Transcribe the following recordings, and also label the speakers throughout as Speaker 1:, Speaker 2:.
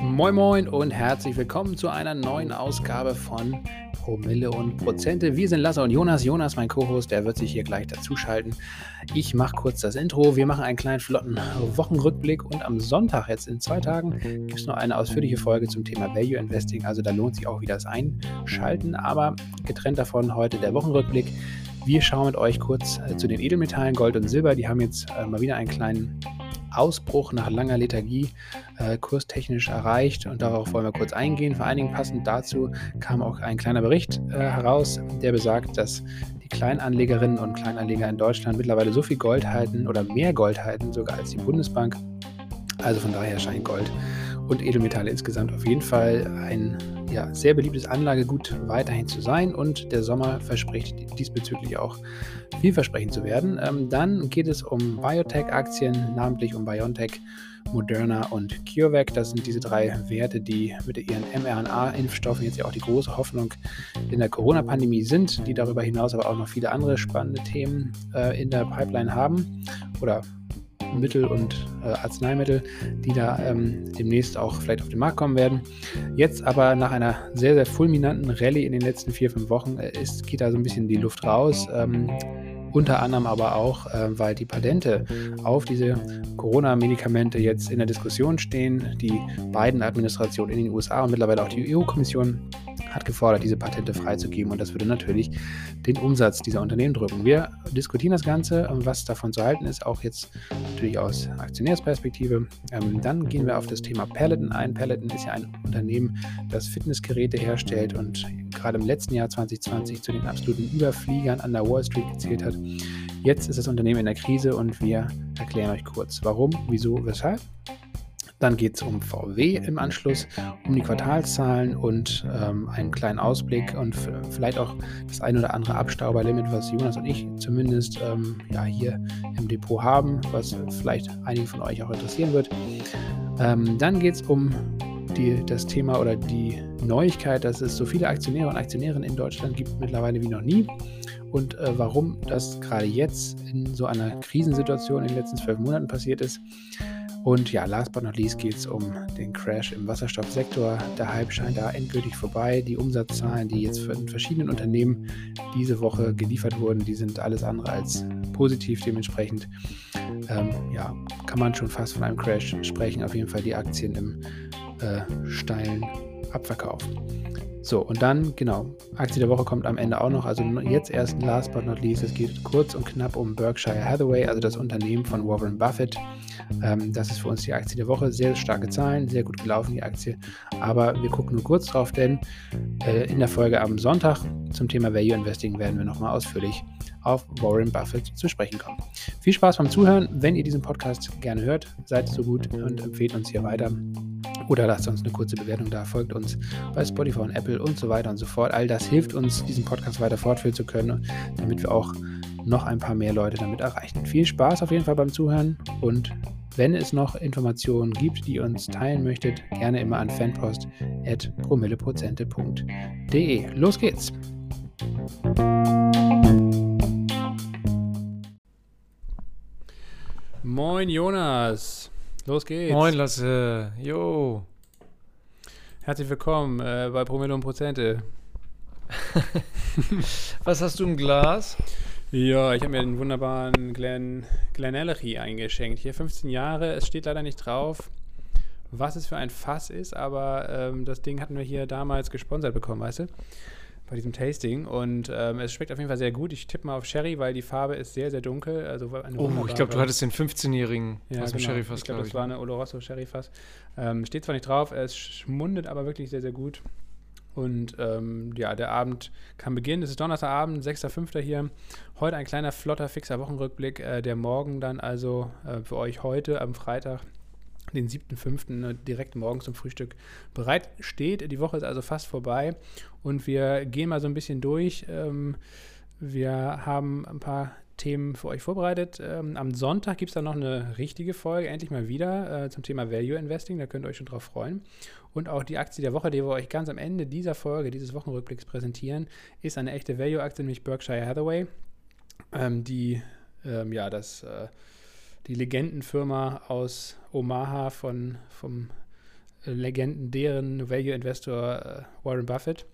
Speaker 1: Moin Moin und herzlich willkommen zu einer neuen Ausgabe von Promille und Prozente. Wir sind Lasse und Jonas. Jonas, mein Co-Host, der wird sich hier gleich dazuschalten. Ich mache kurz das Intro. Wir machen einen kleinen flotten Wochenrückblick und am Sonntag, jetzt in zwei Tagen, gibt es noch eine ausführliche Folge zum Thema Value Investing. Also da lohnt sich auch wieder das Einschalten. Aber getrennt davon heute der Wochenrückblick. Wir schauen mit euch kurz äh, zu den Edelmetallen Gold und Silber. Die haben jetzt äh, mal wieder einen kleinen Ausbruch nach langer Lethargie äh, kurstechnisch erreicht und darauf wollen wir kurz eingehen. Vor allen Dingen passend dazu kam auch ein kleiner Bericht äh, heraus, der besagt, dass die Kleinanlegerinnen und Kleinanleger in Deutschland mittlerweile so viel Gold halten oder mehr Gold halten sogar als die Bundesbank. Also von daher scheint Gold und Edelmetalle insgesamt auf jeden Fall ein ja, sehr beliebtes Anlagegut weiterhin zu sein und der Sommer verspricht diesbezüglich auch vielversprechend zu werden. Ähm, dann geht es um Biotech-Aktien, namentlich um BioNTech, Moderna und CureVac. Das sind diese drei Werte, die mit ihren mRNA-Impfstoffen jetzt ja auch die große Hoffnung in der Corona-Pandemie sind, die darüber hinaus aber auch noch viele andere spannende Themen äh, in der Pipeline haben oder Mittel und äh, Arzneimittel, die da ähm, demnächst auch vielleicht auf den Markt kommen werden. Jetzt aber nach einer sehr, sehr fulminanten Rallye in den letzten vier, fünf Wochen äh, ist, geht da so ein bisschen die Luft raus. Ähm, unter anderem aber auch, äh, weil die Patente auf diese Corona-Medikamente jetzt in der Diskussion stehen. Die beiden Administrationen in den USA und mittlerweile auch die EU-Kommission hat gefordert, diese Patente freizugeben und das würde natürlich den Umsatz dieser Unternehmen drücken. Wir diskutieren das Ganze, was davon zu halten ist, auch jetzt natürlich aus Aktionärsperspektive. Ähm, dann gehen wir auf das Thema Peloton ein. Peloton ist ja ein Unternehmen, das Fitnessgeräte herstellt und gerade im letzten Jahr 2020 zu den absoluten Überfliegern an der Wall Street gezählt hat. Jetzt ist das Unternehmen in der Krise und wir erklären euch kurz, warum, wieso, weshalb. Dann geht es um VW im Anschluss, um die Quartalszahlen und ähm, einen kleinen Ausblick und vielleicht auch das ein oder andere Abstauberlimit, was Jonas und ich zumindest ähm, ja, hier im Depot haben, was vielleicht einige von euch auch interessieren wird. Ähm, dann geht es um die, das Thema oder die Neuigkeit, dass es so viele Aktionäre und Aktionärinnen in Deutschland gibt mittlerweile wie noch nie. Und äh, warum das gerade jetzt in so einer Krisensituation in den letzten zwölf Monaten passiert ist. Und ja, last but not least geht es um den Crash im Wasserstoffsektor. Der Hype scheint da endgültig vorbei. Die Umsatzzahlen, die jetzt von verschiedenen Unternehmen diese Woche geliefert wurden, die sind alles andere als positiv. Dementsprechend ähm, ja, kann man schon fast von einem Crash sprechen. Auf jeden Fall die Aktien im äh, steilen Abverkauf. So, und dann, genau, Aktie der Woche kommt am Ende auch noch. Also jetzt erst last but not least, es geht kurz und knapp um Berkshire Hathaway, also das Unternehmen von Warren Buffett. Ähm, das ist für uns die Aktie der Woche. Sehr starke Zahlen, sehr gut gelaufen die Aktie. Aber wir gucken nur kurz drauf, denn äh, in der Folge am Sonntag zum Thema Value Investing werden wir nochmal ausführlich auf Warren Buffett zu sprechen kommen. Viel Spaß beim Zuhören. Wenn ihr diesen Podcast gerne hört, seid so gut und empfehlt uns hier weiter. Oder lasst uns eine kurze Bewertung da, folgt uns bei Spotify und Apple und so weiter und so fort. All das hilft uns, diesen Podcast weiter fortführen zu können, damit wir auch noch ein paar mehr Leute damit erreichen. Viel Spaß auf jeden Fall beim Zuhören und wenn es noch Informationen gibt, die ihr uns teilen möchtet, gerne immer an fanpost.promilleprozente.de. Los geht's! Moin Jonas! Los geht's!
Speaker 2: Moin Lasse! Jo!
Speaker 1: Herzlich willkommen äh, bei Promille und Prozente.
Speaker 2: Was hast du im Glas?
Speaker 1: Ja, ich habe mir einen wunderbaren Glen, Glenellery eingeschenkt. Hier 15 Jahre. Es steht leider nicht drauf, was es für ein Fass ist, aber ähm, das Ding hatten wir hier damals gesponsert bekommen, weißt du? Bei diesem Tasting. Und ähm, es schmeckt auf jeden Fall sehr gut. Ich tippe mal auf Sherry, weil die Farbe ist sehr, sehr dunkel. Also
Speaker 2: oh, ich glaube, du hattest den 15-jährigen
Speaker 1: ja, aus dem genau. Sherry-Fass, Ich glaube, glaub, das war eine Oloroso Sherry-Fass. Ähm, steht zwar nicht drauf, es schmundet aber wirklich sehr, sehr gut. Und ähm, ja, der Abend kann beginnen. Es ist Donnerstagabend, 6.5. hier. Heute ein kleiner, flotter, fixer Wochenrückblick. Äh, der Morgen dann also äh, für euch heute am Freitag, den 7.5. Äh, direkt morgens zum Frühstück bereit steht. Die Woche ist also fast vorbei und wir gehen mal so ein bisschen durch. Ähm, wir haben ein paar Themen für euch vorbereitet. Ähm, am Sonntag gibt es dann noch eine richtige Folge, endlich mal wieder, äh, zum Thema Value Investing. Da könnt ihr euch schon drauf freuen. Und auch die Aktie der Woche, die wir euch ganz am Ende dieser Folge, dieses Wochenrückblicks präsentieren, ist eine echte Value-Aktie, nämlich Berkshire Hathaway, ähm, die ja das äh, die Legendenfirma aus Omaha von, vom legendären Value-Investor äh, Warren Buffett.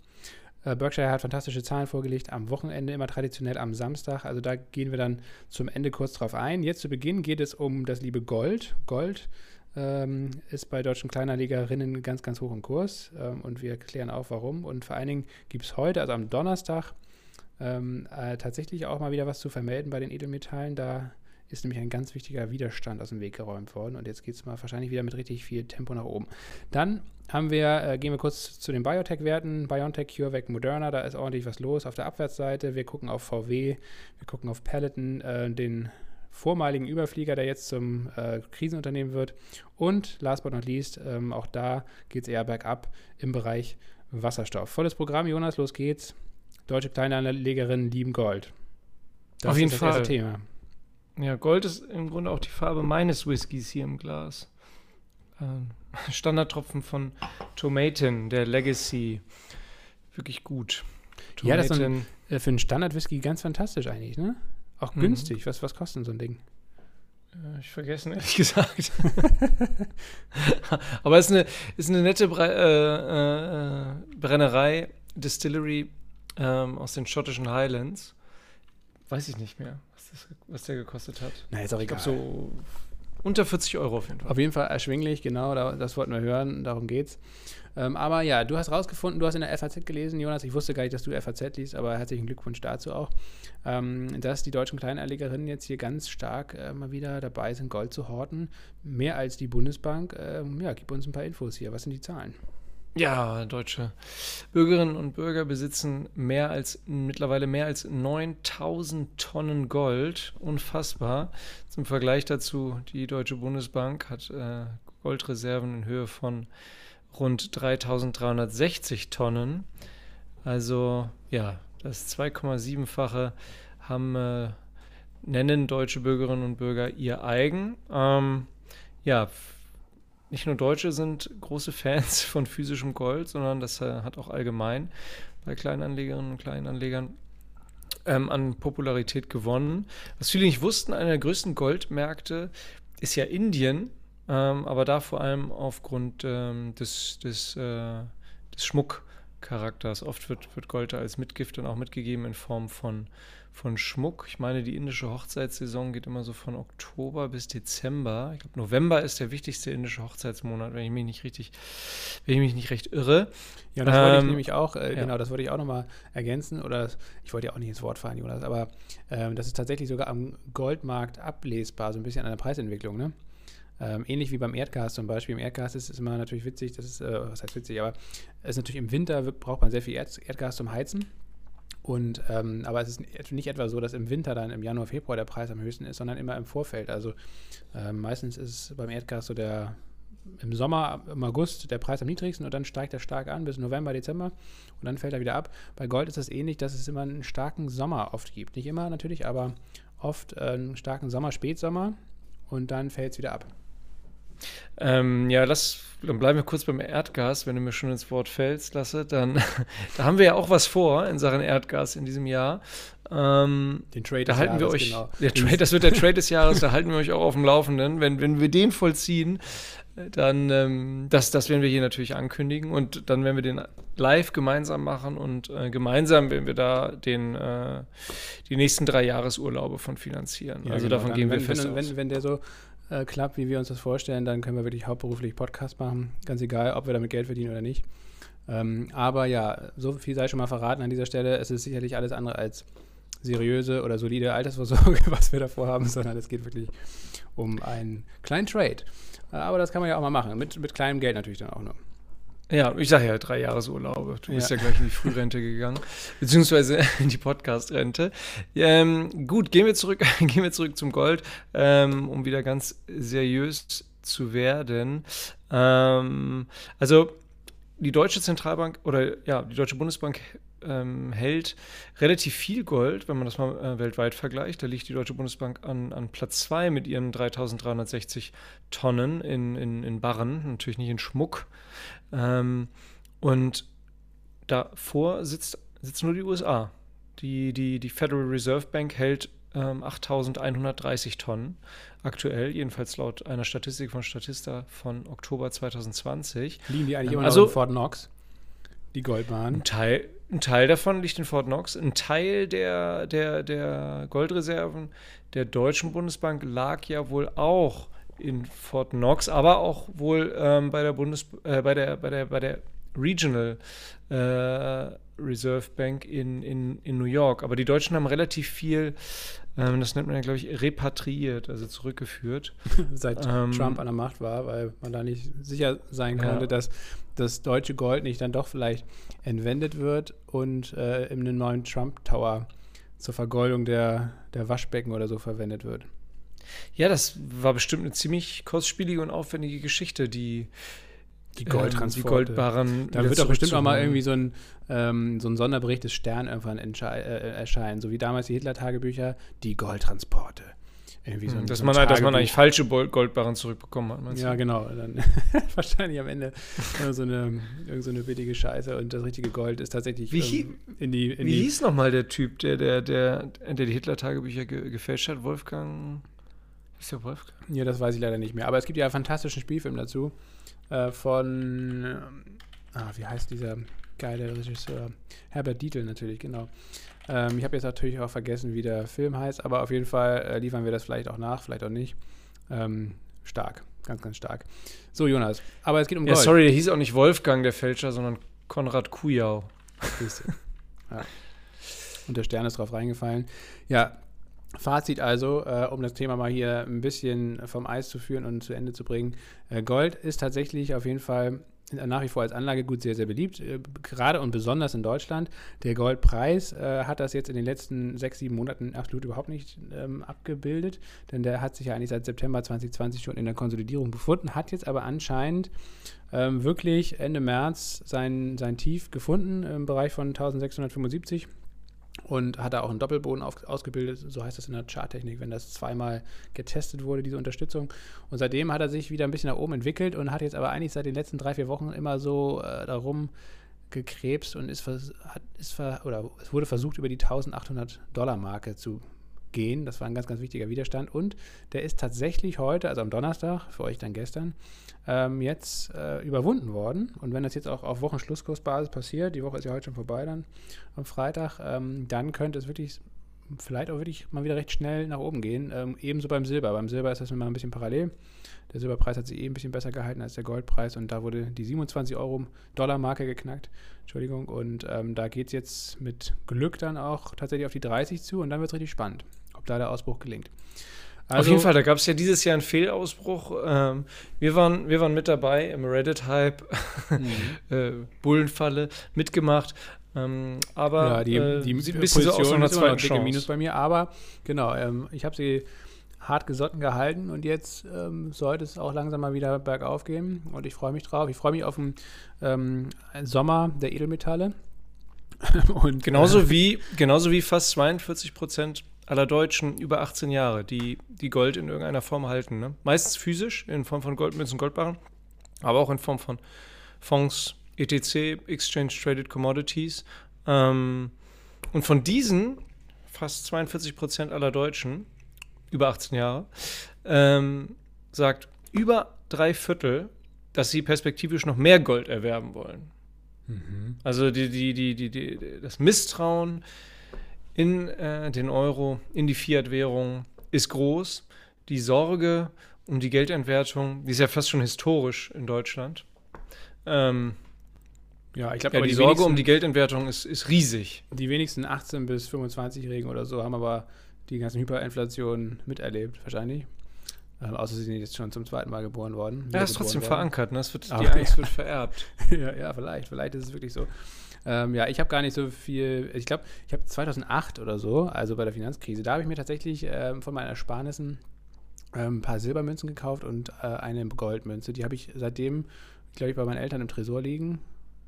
Speaker 1: Äh, Berkshire hat fantastische Zahlen vorgelegt am Wochenende, immer traditionell am Samstag. Also da gehen wir dann zum Ende kurz drauf ein. Jetzt zu Beginn geht es um das liebe Gold. Gold ähm, ist bei deutschen Kleinanlegerinnen ganz, ganz hoch im Kurs ähm, und wir klären auch warum. Und vor allen Dingen gibt es heute, also am Donnerstag, ähm, äh, tatsächlich auch mal wieder was zu vermelden bei den Edelmetallen. Da ist nämlich ein ganz wichtiger Widerstand aus dem Weg geräumt worden und jetzt geht es mal wahrscheinlich wieder mit richtig viel Tempo nach oben. Dann haben wir, äh, gehen wir kurz zu den Biotech-Werten. BioNTech, CureVac, Moderna, da ist ordentlich was los auf der Abwärtsseite. Wir gucken auf VW, wir gucken auf Peloton, äh, den vormaligen Überflieger, der jetzt zum äh, Krisenunternehmen wird. Und last but not least, ähm, auch da geht es eher bergab im Bereich Wasserstoff. Volles Programm, Jonas, los geht's. Deutsche Kleinanlegerinnen lieben Gold.
Speaker 2: Das Auf jeden ist das Fall. Thema. Ja, Gold ist im Grunde auch die Farbe meines Whiskys hier im Glas. Ähm, Standardtropfen von Tomaten, der Legacy. Wirklich gut.
Speaker 1: Tomaten. Ja, das ist ein, äh, für einen Standard-Whisky ganz fantastisch eigentlich, ne? Auch mhm. günstig. Was, was kostet so ein Ding?
Speaker 2: Äh, ich vergessen, ehrlich gesagt. Aber es ist eine, ist eine nette Bre äh, äh, Brennerei, Distillery ähm, aus den schottischen Highlands. Weiß ich nicht mehr, das, was der gekostet hat.
Speaker 1: Na, ist auch egal.
Speaker 2: Ich glaube, so unter 40 Euro auf jeden Fall.
Speaker 1: Auf jeden Fall erschwinglich, genau, das wollten wir hören, darum geht's. Ähm, aber ja, du hast rausgefunden, du hast in der FAZ gelesen, Jonas, ich wusste gar nicht, dass du FAZ liest, aber herzlichen Glückwunsch dazu auch, ähm, dass die deutschen Kleinanlegerinnen jetzt hier ganz stark äh, mal wieder dabei sind, Gold zu horten. Mehr als die Bundesbank. Ähm, ja, gib uns ein paar Infos hier. Was sind die Zahlen?
Speaker 2: Ja, deutsche Bürgerinnen und Bürger besitzen mehr als mittlerweile mehr als 9000 Tonnen Gold. Unfassbar. Zum Vergleich dazu, die Deutsche Bundesbank hat äh, Goldreserven in Höhe von rund 3360 Tonnen. Also ja, das 2,7-fache haben äh, nennen deutsche Bürgerinnen und Bürger ihr eigen. Ähm, ja, nicht nur Deutsche sind große Fans von physischem Gold, sondern das äh, hat auch allgemein bei Kleinanlegerinnen und Kleinanlegern ähm, an Popularität gewonnen. Was viele nicht wussten, einer der größten Goldmärkte ist ja Indien. Ähm, aber da vor allem aufgrund ähm, des, des, äh, des Schmuckcharakters. Oft wird, wird Gold als Mitgift dann auch mitgegeben in Form von, von Schmuck. Ich meine, die indische Hochzeitssaison geht immer so von Oktober bis Dezember. Ich glaube, November ist der wichtigste indische Hochzeitsmonat, wenn ich mich nicht richtig, wenn ich mich nicht recht irre.
Speaker 1: Ja, das ähm, wollte ich ähm, nämlich auch, äh, ja. genau, das wollte ich auch nochmal ergänzen. Oder ich wollte ja auch nicht ins Wort fahren, Jonas, aber ähm, das ist tatsächlich sogar am Goldmarkt ablesbar, so ein bisschen an der Preisentwicklung, ne? Ähm, ähnlich wie beim Erdgas zum Beispiel. Im Erdgas ist es immer natürlich witzig, das ist, äh, was heißt witzig, aber es ist natürlich im Winter braucht man sehr viel Erd Erdgas zum Heizen. Und, ähm, aber es ist nicht etwa so, dass im Winter dann im Januar, Februar der Preis am höchsten ist, sondern immer im Vorfeld. Also äh, meistens ist beim Erdgas so der im Sommer, im August der Preis am niedrigsten und dann steigt er stark an bis November, Dezember und dann fällt er wieder ab. Bei Gold ist es ähnlich, dass es immer einen starken Sommer oft gibt. Nicht immer natürlich, aber oft äh, einen starken Sommer, Spätsommer und dann fällt es wieder ab.
Speaker 2: Ähm, ja, lass, dann bleiben wir kurz beim Erdgas, wenn du mir schon ins Wort fällst, Lasse. Dann, da haben wir ja auch was vor in Sachen Erdgas in diesem Jahr. Ähm,
Speaker 1: den Trade
Speaker 2: da
Speaker 1: des
Speaker 2: halten
Speaker 1: Jahres,
Speaker 2: wir euch,
Speaker 1: genau.
Speaker 2: der Trade, das wird der Trade des Jahres, da halten wir euch auch auf dem Laufenden. Wenn, wenn wir den vollziehen, dann, ähm, das, das werden wir hier natürlich ankündigen und dann werden wir den live gemeinsam machen und äh, gemeinsam werden wir da den, äh, die nächsten drei Jahresurlaube von finanzieren. Ja, also genau. davon gehen wir
Speaker 1: wenn,
Speaker 2: fest
Speaker 1: wenn, wenn, wenn der so äh, klappt, wie wir uns das vorstellen, dann können wir wirklich hauptberuflich Podcast machen. Ganz egal, ob wir damit Geld verdienen oder nicht. Ähm, aber ja, so viel sei schon mal verraten an dieser Stelle. Es ist sicherlich alles andere als seriöse oder solide Altersvorsorge, was wir davor haben, sondern es geht wirklich um einen kleinen Trade. Äh, aber das kann man ja auch mal machen, mit, mit kleinem Geld natürlich dann auch nur.
Speaker 2: Ja, ich sage ja drei Jahresurlaube. Du bist ja. ja gleich in die Frührente gegangen, beziehungsweise in die Podcast-Rente. Ähm, gut, gehen wir zurück, gehen wir zurück zum Gold, ähm, um wieder ganz seriös zu werden. Ähm, also die deutsche Zentralbank oder ja, die deutsche Bundesbank ähm, hält relativ viel Gold, wenn man das mal äh, weltweit vergleicht. Da liegt die Deutsche Bundesbank an, an Platz 2 mit ihren 3360 Tonnen in, in, in Barren, natürlich nicht in Schmuck. Ähm, und davor sitzt, sitzen nur die USA. Die, die, die Federal Reserve Bank hält ähm, 8.130 Tonnen aktuell, jedenfalls laut einer Statistik von Statista von Oktober 2020.
Speaker 1: Liegen die eigentlich immer
Speaker 2: Also-
Speaker 1: noch in Fort Knox? Die Goldbahn.
Speaker 2: Ein Teil, ein Teil davon liegt in Fort Knox. Ein Teil der, der, der Goldreserven der Deutschen Bundesbank lag ja wohl auch in Fort Knox, aber auch wohl ähm, bei der Bundes äh, bei der bei der bei der Regional äh, Reserve Bank in, in, in New York. Aber die Deutschen haben relativ viel, ähm, das nennt man ja, glaube ich, repatriiert, also zurückgeführt.
Speaker 1: Seit
Speaker 2: Ähm,
Speaker 1: Trump an der Macht war, weil man da nicht sicher sein
Speaker 2: Ja.
Speaker 1: konnte, dass das deutsche Gold nicht dann doch vielleicht entwendet wird und äh, in einem neuen Trump Tower zur Vergoldung der, der Waschbecken oder so verwendet wird.
Speaker 2: Ja, das war bestimmt eine ziemlich kostspielige und aufwendige Geschichte, die
Speaker 1: Die
Speaker 2: ähm,
Speaker 1: Goldtransporte.
Speaker 2: die Goldbarren.
Speaker 1: Da wird doch bestimmt auch mal irgendwie so ein, ähm, so ein Sonderbericht des Stern irgendwann äh, erscheinen, so wie damals die Hitler-Tagebücher, die Goldtransporte. Irgendwie so ein,
Speaker 2: Hm, dass,
Speaker 1: so ein
Speaker 2: man, halt- dass man eigentlich falsche Goldbarren zurückbekommen hat. meinst
Speaker 1: Ja, genau. Dann wahrscheinlich am Ende so eine, irgend so eine billige Scheiße und das richtige Gold ist tatsächlich
Speaker 2: Wie
Speaker 1: ähm, in die. In
Speaker 2: Wie
Speaker 1: die
Speaker 2: hieß nochmal der Typ, der, der, der, der die Hitler-Tagebücher ge gefälscht hat? Wolfgang. Ist der Wolfgang?
Speaker 1: ja, das weiß ich leider nicht mehr. Aber es gibt ja einen fantastischen Spielfilm dazu äh, von. ähm, Ah, wie heißt dieser geile Regisseur? Herbert Dietl natürlich, genau. Ähm, ich habe jetzt natürlich auch vergessen, wie der Film heißt, aber auf jeden Fall äh, liefern wir das vielleicht auch nach, vielleicht auch nicht. Ähm, stark, ganz, ganz stark. So, Jonas, aber es geht um
Speaker 2: Ja,
Speaker 1: Gold.
Speaker 2: sorry, der hieß auch nicht Wolfgang, der Fälscher, sondern Konrad Kujau.
Speaker 1: Ja. Und der Stern ist drauf reingefallen. Ja, Fazit also, äh, um das Thema mal hier ein bisschen vom Eis zu führen und zu Ende zu bringen. Äh, Gold ist tatsächlich auf jeden Fall nach wie vor als Anlagegut sehr, sehr beliebt, äh, gerade und besonders in Deutschland. Der Goldpreis äh, hat das jetzt in den letzten sechs, sieben Monaten absolut überhaupt nicht ähm, abgebildet, denn der hat sich ja eigentlich seit September 2020 schon in der Konsolidierung befunden, hat jetzt aber anscheinend ähm, wirklich Ende März sein, sein Tief gefunden im Bereich von 1675 und hat da auch einen Doppelboden auf, ausgebildet, so heißt das in der Charttechnik, wenn das zweimal getestet wurde, diese Unterstützung. Und seitdem hat er sich wieder ein bisschen nach oben entwickelt und hat jetzt aber eigentlich seit den letzten drei, vier Wochen immer so äh, darum gekrebst und ist, hat, ist oder es wurde versucht, über die 1800 Dollar Marke zu gehen. Das war ein ganz, ganz wichtiger Widerstand. Und der ist tatsächlich heute, also am Donnerstag, für euch dann gestern, ähm, jetzt äh, überwunden worden. Und wenn das jetzt auch auf Wochenschlusskursbasis passiert, die Woche ist ja heute schon vorbei dann am Freitag, ähm, dann könnte es wirklich vielleicht auch wirklich mal wieder recht schnell nach oben gehen. Ähm, ebenso beim Silber. Beim Silber ist das immer ein bisschen parallel. Der Silberpreis hat sich eh ein bisschen besser gehalten als der Goldpreis und da wurde die 27 Euro Dollar Marke geknackt. Entschuldigung. Und ähm, da geht es jetzt mit Glück dann auch tatsächlich auf die 30 zu und dann wird es richtig spannend, da der Ausbruch gelingt.
Speaker 2: Auf
Speaker 1: Also
Speaker 2: jeden Fall, da gab es ja dieses Jahr einen Fehlausbruch. Ähm, wir, waren, wir waren mit dabei im Reddit-Hype,
Speaker 1: Mhm.
Speaker 2: äh, Bullenfalle, mitgemacht. Ähm, aber
Speaker 1: ja, die,
Speaker 2: äh,
Speaker 1: die
Speaker 2: sieht ein bisschen so aus
Speaker 1: Position
Speaker 2: einer
Speaker 1: ist immer noch
Speaker 2: zweiten Chance.
Speaker 1: Minus bei mir, aber genau, ähm, ich habe sie hart gesotten gehalten und jetzt ähm, sollte es auch langsam mal wieder bergauf gehen und ich freue mich drauf. Ich freue mich auf den ähm, Sommer der Edelmetalle. und,
Speaker 2: Genauso wie, genauso wie fast 42 Prozent aller Deutschen über 18 Jahre, die, die Gold in irgendeiner Form halten. Ne? Meistens physisch, in Form von Goldmünzen, Goldbarren, aber auch in Form von Fonds, ETC, Exchange Traded Commodities. Ähm, und von diesen fast 42 Prozent aller Deutschen über 18 Jahre ähm, sagt über drei Viertel, dass sie perspektivisch noch mehr Gold erwerben wollen.
Speaker 1: Mhm.
Speaker 2: Also die, die, die, die, die, das Misstrauen in äh, den Euro, in die Fiat-Währung ist groß. Die Sorge um die Geldentwertung, die ist ja fast schon historisch in Deutschland. Ähm,
Speaker 1: Ja, ich glaube,
Speaker 2: ja, die,
Speaker 1: die,
Speaker 2: Sorge um die Geldentwertung ist, ist riesig.
Speaker 1: die wenigsten 18- bis 25-Jährigen oder so haben aber die ganzen Hyperinflationen miterlebt, wahrscheinlich. Ähm, außer sie sind jetzt schon zum zweiten Mal geboren worden.
Speaker 2: Ja, ist trotzdem
Speaker 1: worden.
Speaker 2: verankert. Ne? Es wird, die. Angst wird vererbt.
Speaker 1: ja, ja, vielleicht. Vielleicht ist es wirklich so. Ähm, ja, ich habe gar nicht so viel. Ich glaube, ich habe 2008 oder so, also bei der Finanzkrise, da habe ich mir tatsächlich ähm, von meinen Ersparnissen ähm, ein paar Silbermünzen gekauft und äh, eine Goldmünze. Die habe ich seitdem, glaube ich, bei meinen Eltern im Tresor liegen.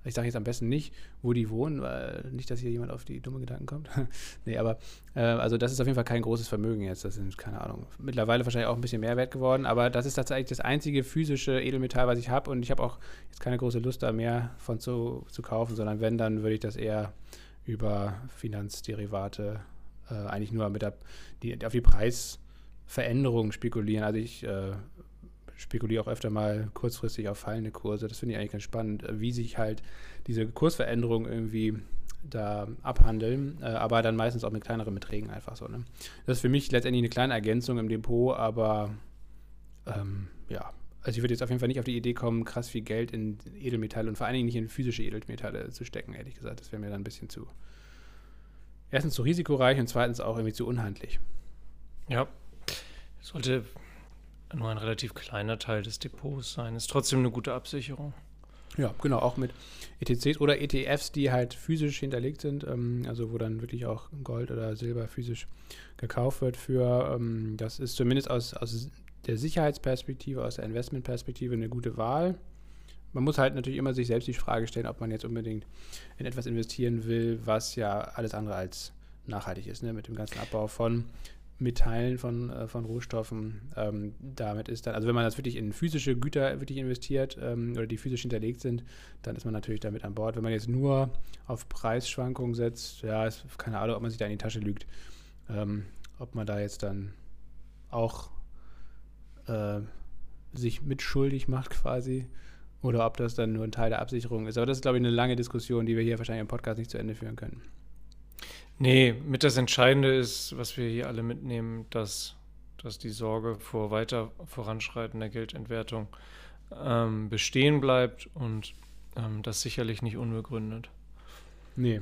Speaker 1: Ich sage jetzt am besten nicht, wo die wohnen, weil nicht, dass hier jemand auf die dumme Gedanken kommt. nee, aber äh, also das ist auf jeden Fall kein großes Vermögen jetzt. Das sind, keine Ahnung, mittlerweile wahrscheinlich auch ein bisschen mehr wert geworden, aber das ist tatsächlich das einzige physische Edelmetall, was ich habe und ich habe auch jetzt keine große Lust da mehr von zu, zu kaufen, sondern wenn, dann würde ich das eher über Finanzderivate äh, eigentlich nur mit der, die, auf die Preisveränderung spekulieren. Also ich äh, spekuliere auch öfter mal kurzfristig auf fallende Kurse. Das finde ich eigentlich ganz spannend, äh, wie sich halt diese Kursveränderungen irgendwie da abhandeln, äh, aber dann meistens auch mit kleineren Beträgen einfach so. Ne? Das ist für mich letztendlich eine kleine Ergänzung im Depot, aber ähm, ja, also ich würde jetzt auf jeden Fall nicht auf die Idee kommen, krass viel Geld in Edelmetalle und vor allen Dingen nicht in physische Edelmetalle zu stecken, ehrlich gesagt. Das wäre mir dann ein bisschen zu, erstens zu risikoreich und zweitens auch irgendwie zu unhandlich.
Speaker 2: Ja, sollte nur ein relativ kleiner Teil des Depots sein. Ist trotzdem eine gute Absicherung.
Speaker 1: Ja, genau, auch mit ETCs oder ETFs, die halt physisch hinterlegt sind, ähm, also wo dann wirklich auch Gold oder Silber physisch gekauft wird für, ähm, das ist zumindest aus, aus der Sicherheitsperspektive, aus der Investmentperspektive eine gute Wahl. Man muss halt natürlich immer sich selbst die Frage stellen, ob man jetzt unbedingt in etwas investieren will, was ja alles andere als nachhaltig ist, ne? mit dem ganzen Abbau von Metallen, von, äh, von Rohstoffen. Ähm, damit ist dann, also wenn man das wirklich in physische Güter wirklich investiert ähm, oder die physisch hinterlegt sind, dann ist man natürlich damit an Bord. Wenn man jetzt nur auf Preisschwankungen setzt, ja, ist keine Ahnung, ob man sich da in die Tasche lügt. Ähm, ob man da jetzt dann auch äh, sich mitschuldig macht quasi oder ob das dann nur ein Teil der Absicherung ist. Aber das ist, glaube ich, eine lange Diskussion, die wir hier wahrscheinlich im Podcast nicht zu Ende führen können.
Speaker 2: Nee, mit das Entscheidende ist, was wir hier alle mitnehmen, dass, dass die Sorge vor weiter voranschreitender Geldentwertung ähm, bestehen bleibt und ähm, das sicherlich nicht unbegründet.
Speaker 1: Nee,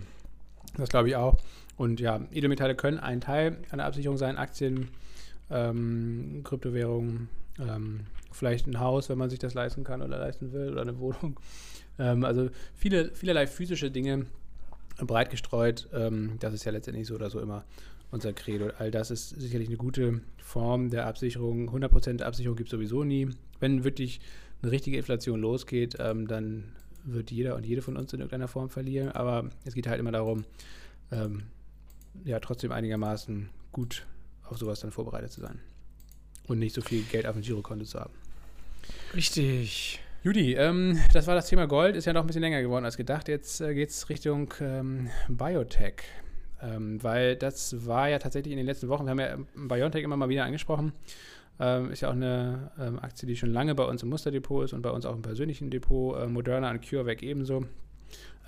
Speaker 1: das glaube ich auch. Und ja, Edelmetalle können ein Teil einer Absicherung sein, Aktien, ähm, Kryptowährungen, ähm, vielleicht ein Haus, wenn man sich das leisten kann oder leisten will, oder eine Wohnung. Ähm, also viele, vielerlei physische Dinge, breit gestreut. Ähm, das ist ja letztendlich so oder so immer unser Credo. All das ist sicherlich eine gute Form der Absicherung. 100% Absicherung gibt es sowieso nie. Wenn wirklich eine richtige Inflation losgeht, ähm, dann wird jeder und jede von uns in irgendeiner Form verlieren. Aber es geht halt immer darum, ähm, ja, trotzdem einigermaßen gut auf sowas dann vorbereitet zu sein. Und nicht so viel Geld auf dem Girokonto zu haben.
Speaker 2: Richtig.
Speaker 1: Judy, ähm, das war das Thema Gold, ist ja noch ein bisschen länger geworden als gedacht. Jetzt äh, geht es Richtung ähm, Biotech. Ähm, weil das war ja tatsächlich in den letzten Wochen, wir haben ja Biotech immer mal wieder angesprochen, ähm, ist ja auch eine ähm, Aktie, die schon lange bei uns im Musterdepot ist und bei uns auch im persönlichen Depot, äh, Moderna und CureVac ebenso.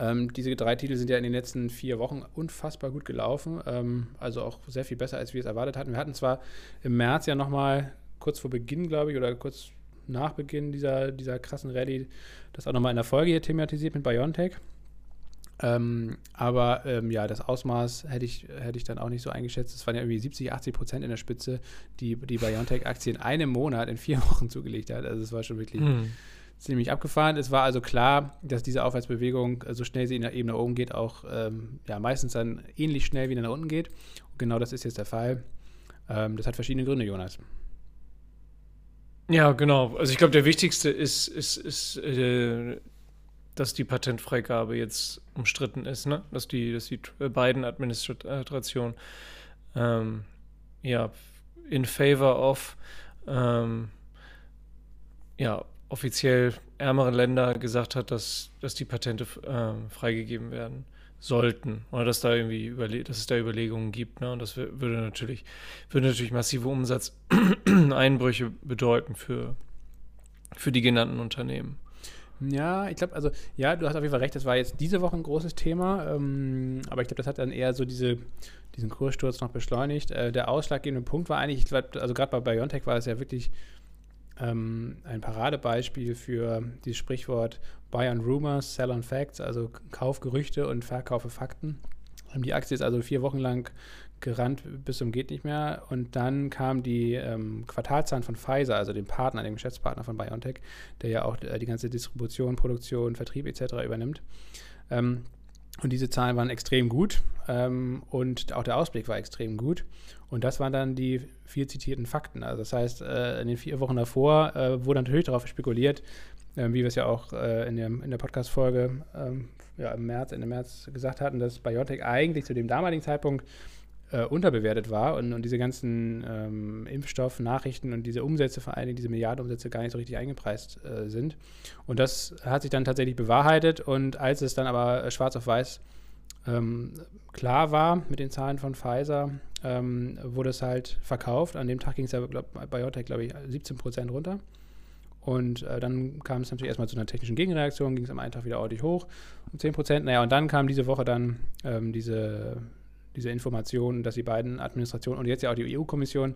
Speaker 1: Ähm, diese drei Titel sind ja in den letzten vier Wochen unfassbar gut gelaufen, also auch sehr viel besser, als wir es erwartet hatten. Wir hatten zwar im März ja nochmal kurz vor Beginn, glaube ich, oder kurz nach Beginn dieser, dieser krassen Rallye das auch nochmal in der Folge hier thematisiert mit Biontech. Ähm, aber ähm, ja, das Ausmaß hätte ich, hätte ich dann auch nicht so eingeschätzt. Es waren ja irgendwie 70, 80 Prozent in der Spitze, die die Biontech-Aktie in einem Monat, in vier Wochen zugelegt hat. Also es war schon wirklich hm. ziemlich abgefahren. Es war also klar, dass diese Aufwärtsbewegung, so schnell sie in der Ebene oben geht, auch ähm, ja, meistens dann ähnlich schnell wieder nach unten geht. Und genau das ist jetzt der Fall. Ähm, das hat verschiedene Gründe, Jonas.
Speaker 2: Ja, genau. Also ich glaube, der wichtigste ist, ist, ist äh, dass die Patentfreigabe jetzt umstritten ist, ne? Dass die, dass die beiden Administrationen ähm, ja in favor of ähm, ja offiziell ärmeren Länder gesagt hat, dass, dass die Patente äh, freigegeben werden sollten oder dass da irgendwie überle dass es da Überlegungen gibt. Ne? Und das würde natürlich, würde natürlich massive Umsatzeinbrüche bedeuten für, für die genannten Unternehmen.
Speaker 1: Ja, ich glaube, also ja, du hast auf jeden Fall recht, das war jetzt diese Woche ein großes Thema, ähm, aber ich glaube, das hat dann eher so diese, diesen Kurssturz noch beschleunigt. Äh, der ausschlaggebende Punkt war eigentlich, ich glaube, also gerade bei Biontech war es ja wirklich ähm, ein Paradebeispiel für dieses Sprichwort Buy on Rumors, Sell on Facts, also Kauf Gerüchte und Verkaufe Fakten. Die Aktie ist also vier Wochen lang gerannt bis zum geht nicht mehr und dann kam die ähm, Quartalzahlen von Pfizer, also dem Partner, dem Geschäftspartner von BioNTech, der ja auch äh, die ganze Distribution, Produktion, Vertrieb etc. übernimmt. Ähm, und diese Zahlen waren extrem gut ähm, und auch der Ausblick war extrem gut. Und das waren dann die viel zitierten Fakten. Also das heißt, äh, in den vier Wochen davor äh, wurde natürlich darauf spekuliert, äh, wie wir es ja auch äh, in, dem, in der Podcast-Folge ähm, ja, im März, Ende März gesagt hatten, dass BioNTech eigentlich zu dem damaligen Zeitpunkt äh, unterbewertet war und, und diese ganzen ähm, Impfstoff-Nachrichten und diese Umsätze, vor allen Dingen diese Milliardenumsätze, gar nicht so richtig eingepreist äh, sind. Und das hat sich dann tatsächlich bewahrheitet und als es dann aber schwarz auf weiß ähm, klar war mit den Zahlen von Pfizer, ähm, wurde es halt verkauft. An dem Tag ging es ja glaub, bei BioNTech, glaube ich, 17 Prozent runter. Und äh, dann kam es natürlich erstmal zu einer technischen Gegenreaktion, ging es am einen Tag wieder ordentlich hoch um 10 Prozent. Naja, und dann kam diese Woche dann ähm, diese, diese Information, dass die beiden Administrationen und jetzt ja auch die EU-Kommission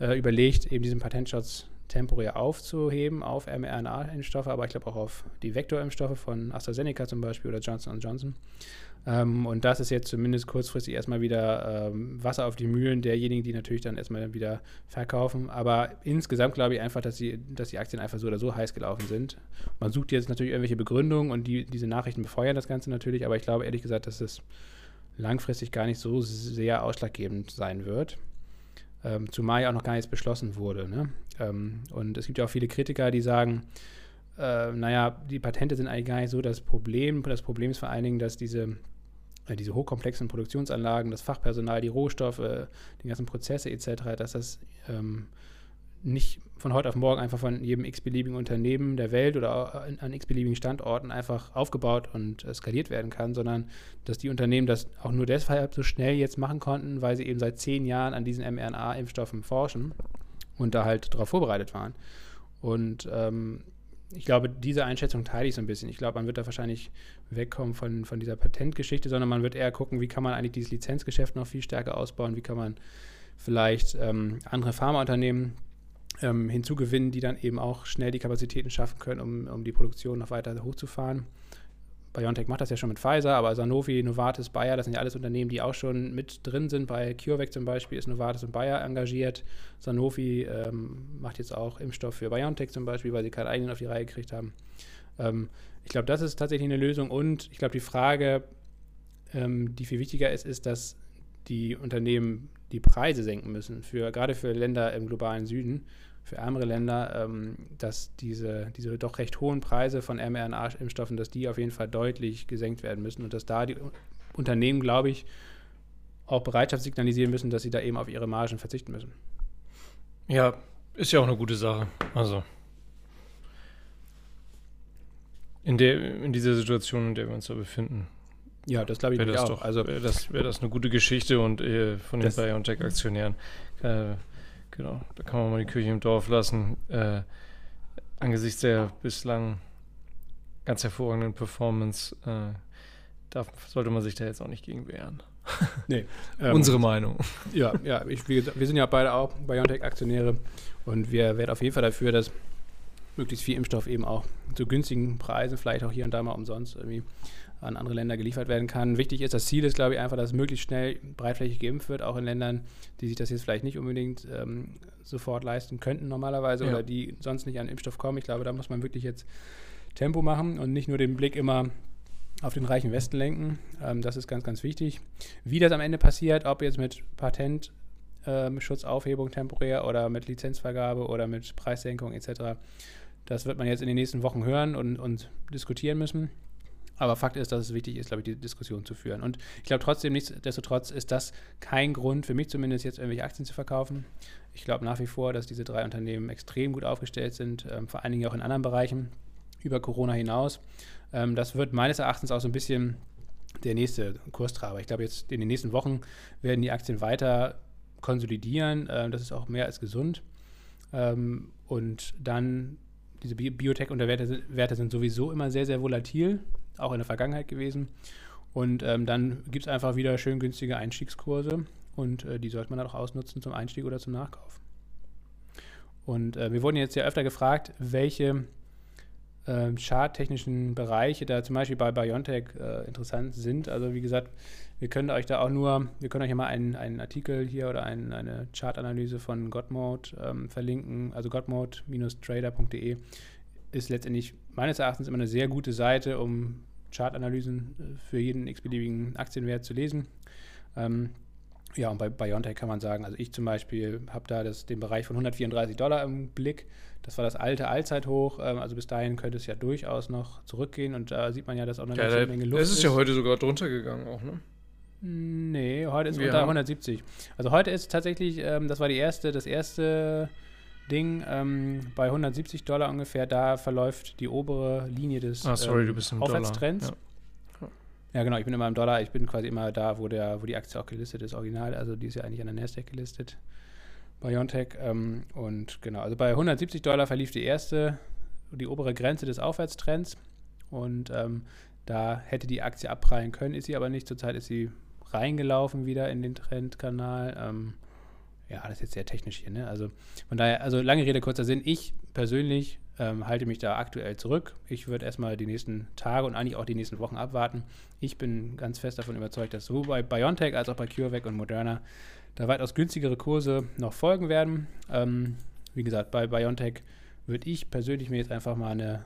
Speaker 1: äh, überlegt, eben diesen Patentschutz temporär aufzuheben auf mRNA-Impfstoffe, aber ich glaube auch auf die Vektorimpfstoffe von AstraZeneca zum Beispiel oder Johnson Johnson. Ähm, und das ist jetzt zumindest kurzfristig erstmal wieder ähm, Wasser auf die Mühlen derjenigen, die natürlich dann erstmal wieder verkaufen. Aber insgesamt glaube ich einfach, dass die, dass die Aktien einfach so oder so heiß gelaufen sind. Man sucht jetzt natürlich irgendwelche Begründungen und die, diese Nachrichten befeuern das Ganze natürlich, aber ich glaube ehrlich gesagt, dass es langfristig gar nicht so sehr ausschlaggebend sein wird. Ähm, zumal ja auch noch gar nichts beschlossen wurde. Ne? Ähm, und es gibt ja auch viele Kritiker, die sagen, äh, naja, die Patente sind eigentlich gar nicht so das Problem. Das Problem ist vor allen Dingen, dass diese äh, diese hochkomplexen Produktionsanlagen, das Fachpersonal, die Rohstoffe, die ganzen Prozesse etc., dass das ähm, nicht von heute auf morgen einfach von jedem x-beliebigen Unternehmen der Welt oder an x-beliebigen Standorten einfach aufgebaut und skaliert werden kann, sondern dass die Unternehmen das auch nur deshalb so schnell jetzt machen konnten, weil sie eben seit zehn Jahren an diesen mRNA-Impfstoffen forschen und da halt darauf vorbereitet waren. Und ähm, ich glaube, diese Einschätzung teile ich so ein bisschen. Ich glaube, man wird da wahrscheinlich wegkommen von, von dieser Patentgeschichte, sondern man wird eher gucken, wie kann man eigentlich dieses Lizenzgeschäft noch viel stärker ausbauen, wie kann man vielleicht ähm, andere Pharmaunternehmen ähm, hinzugewinnen, die dann eben auch schnell die Kapazitäten schaffen können, um, um die Produktion noch weiter hochzufahren. BioNTech macht das ja schon mit Pfizer, aber Sanofi, Novartis, Bayer, das sind ja alles Unternehmen, die auch schon mit drin sind. Bei CureVac zum Beispiel ist Novartis und Bayer engagiert. Sanofi ähm, macht jetzt auch Impfstoff für BioNTech zum Beispiel, weil sie keinen eigenen auf die Reihe gekriegt haben. Ähm, ich glaube, das ist tatsächlich eine Lösung und ich glaube, die Frage, ähm, die viel wichtiger ist, ist, dass die Unternehmen die Preise senken müssen, für, gerade für Länder im globalen Süden für ärmere Länder, ähm, dass diese, diese doch recht hohen Preise von mRNA-Impfstoffen, dass die auf jeden Fall deutlich gesenkt werden müssen und dass da die Unternehmen, glaube ich, auch Bereitschaft signalisieren müssen, dass sie da eben auf ihre Margen verzichten müssen.
Speaker 2: Ja, ist ja auch eine gute Sache. Also in der in dieser Situation, in der wir uns da befinden.
Speaker 1: Ja, das glaube ich
Speaker 2: wäre das
Speaker 1: auch.
Speaker 2: Doch, also wäre das, wär das eine gute Geschichte und äh, von den BioNTech-Aktionären äh, Genau, da kann man mal die Kirche im Dorf lassen. Äh, angesichts der bislang ganz hervorragenden Performance äh, darf, sollte man sich da jetzt auch nicht gegen wehren.
Speaker 1: Nee.
Speaker 2: Ähm, Unsere Meinung.
Speaker 1: Ja, ja ich, wir, wir sind ja beide auch BioNTech-Aktionäre und wir werden auf jeden Fall dafür, dass möglichst viel Impfstoff eben auch zu günstigen Preisen, vielleicht auch hier und da mal umsonst irgendwie an andere Länder geliefert werden kann. Wichtig ist, das Ziel ist, glaube ich, einfach, dass möglichst schnell breitflächig geimpft wird, auch in Ländern, die sich das jetzt vielleicht nicht unbedingt ähm, sofort leisten könnten normalerweise ja. oder die sonst nicht an Impfstoff kommen. Ich glaube, da muss man wirklich jetzt Tempo machen und nicht nur den Blick immer auf den reichen Westen lenken. Ähm, das ist ganz, ganz wichtig. Wie das am Ende passiert, ob jetzt mit Patentschutzaufhebung ähm, temporär oder mit Lizenzvergabe oder mit Preissenkung etc., das wird man jetzt in den nächsten Wochen hören und, und diskutieren müssen. Aber Fakt ist, dass es wichtig ist, glaube ich, die Diskussion zu führen. Und ich glaube trotzdem, nichtsdestotrotz ist das kein Grund für mich zumindest, jetzt irgendwelche Aktien zu verkaufen. Ich glaube nach wie vor, dass diese drei Unternehmen extrem gut aufgestellt sind, ähm, vor allen Dingen auch in anderen Bereichen über Corona hinaus. Ähm, das wird meines Erachtens auch so ein bisschen der nächste Kurstreiber. Ich glaube, jetzt in den nächsten Wochen werden die Aktien weiter konsolidieren. Ähm, das ist auch mehr als gesund. Ähm, und dann diese Biotech-Unterwerte sind sowieso immer sehr, sehr volatil auch in der Vergangenheit gewesen. Und ähm, dann gibt es einfach wieder schön günstige Einstiegskurse und äh, die sollte man dann auch ausnutzen zum Einstieg oder zum Nachkauf. Und äh, wir wurden jetzt ja öfter gefragt, welche äh, charttechnischen Bereiche da zum Beispiel bei Biontech äh, interessant sind. Also wie gesagt, wir können euch da auch nur, wir können euch ja mal einen, einen Artikel hier oder ein, eine Chartanalyse von Godmode ähm, verlinken. Also godmode-trader.de ist letztendlich meines Erachtens immer eine sehr gute Seite, um Chartanalysen äh, für jeden x-beliebigen Aktienwert zu lesen. Ähm, ja, und bei Biontech kann man sagen, also ich zum Beispiel habe da das, den Bereich von 134 Dollar im Blick. Das war das alte Allzeithoch. Ähm, also bis dahin könnte es ja durchaus noch zurückgehen und da sieht man ja, dass auch noch
Speaker 2: ja,
Speaker 1: eine
Speaker 2: Menge Luft ist. Es ist ja heute sogar drunter gegangen auch, ne?
Speaker 1: Nee, heute ist es unter 170. Also heute ist tatsächlich, ähm, das war die erste, das erste Ding ähm, bei 170 Dollar ungefähr, da verläuft die obere Linie des
Speaker 2: ah, sorry, ähm,
Speaker 1: Aufwärtstrends. Ja. Ja, genau, ich bin immer im Dollar, ich bin quasi immer da, wo, der, wo die Aktie auch gelistet ist, original. Also die ist ja eigentlich an der Nasdaq gelistet. Biontech. Ähm, und genau, also bei 170 Dollar verlief die erste, die obere Grenze des Aufwärtstrends. Und ähm, da hätte die Aktie abprallen können, ist sie aber nicht. Zurzeit ist sie reingelaufen wieder in den Trendkanal. Ähm, ja, das ist jetzt sehr technisch hier, ne? Also von daher, also lange Rede, kurzer Sinn. Ich persönlich ähm, halte mich da aktuell zurück. Ich würde erstmal die nächsten Tage und eigentlich auch die nächsten Wochen abwarten. Ich bin ganz fest davon überzeugt, dass sowohl bei BioNTech als auch bei CureVac und Moderna da weitaus günstigere Kurse noch folgen werden. Ähm, wie gesagt, bei BioNTech würde ich persönlich mir jetzt einfach mal eine,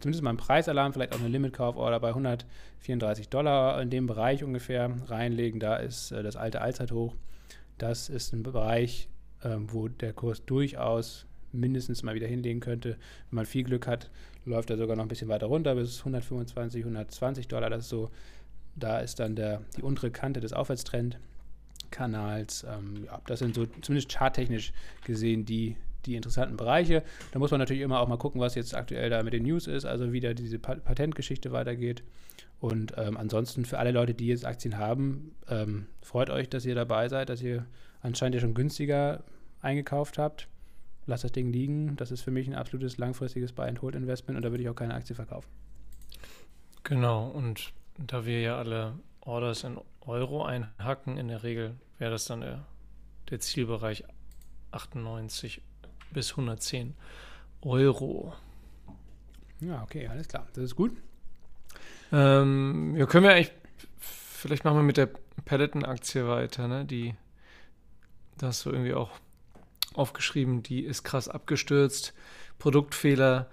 Speaker 1: zumindest mal einen Preisalarm, vielleicht auch eine Limit-Kauforder bei 134 Dollar in dem Bereich ungefähr reinlegen. Da ist äh, das alte Allzeithoch. Das ist ein Bereich, äh, wo der Kurs durchaus mindestens mal wieder hinlegen könnte. Wenn man viel Glück hat, läuft er sogar noch ein bisschen weiter runter bis 125, 120 Dollar. Das ist so, da ist dann der, die untere Kante des Aufwärtstrendkanals. Ähm, ja, das sind so zumindest charttechnisch gesehen die, die interessanten Bereiche. Da muss man natürlich immer auch mal gucken, was jetzt aktuell da mit den News ist, also wie da diese Patentgeschichte weitergeht. Und ähm, ansonsten für alle Leute, die jetzt Aktien haben, ähm, freut euch, dass ihr dabei seid, dass ihr anscheinend ja schon günstiger eingekauft habt lass das Ding liegen. Das ist für mich ein absolutes langfristiges Buy-and-Hold-Investment und da würde ich auch keine Aktie verkaufen.
Speaker 2: Genau, und da wir ja alle Orders in Euro einhacken, in der Regel wäre das dann der, der Zielbereich 98 bis 110 Euro.
Speaker 1: Ja, okay, alles klar. Das ist gut.
Speaker 2: Ähm, ja, können wir eigentlich, vielleicht machen wir mit der Peloton-Aktie weiter, ne? Die, da hast du irgendwie auch aufgeschrieben, die ist krass abgestürzt. Produktfehler,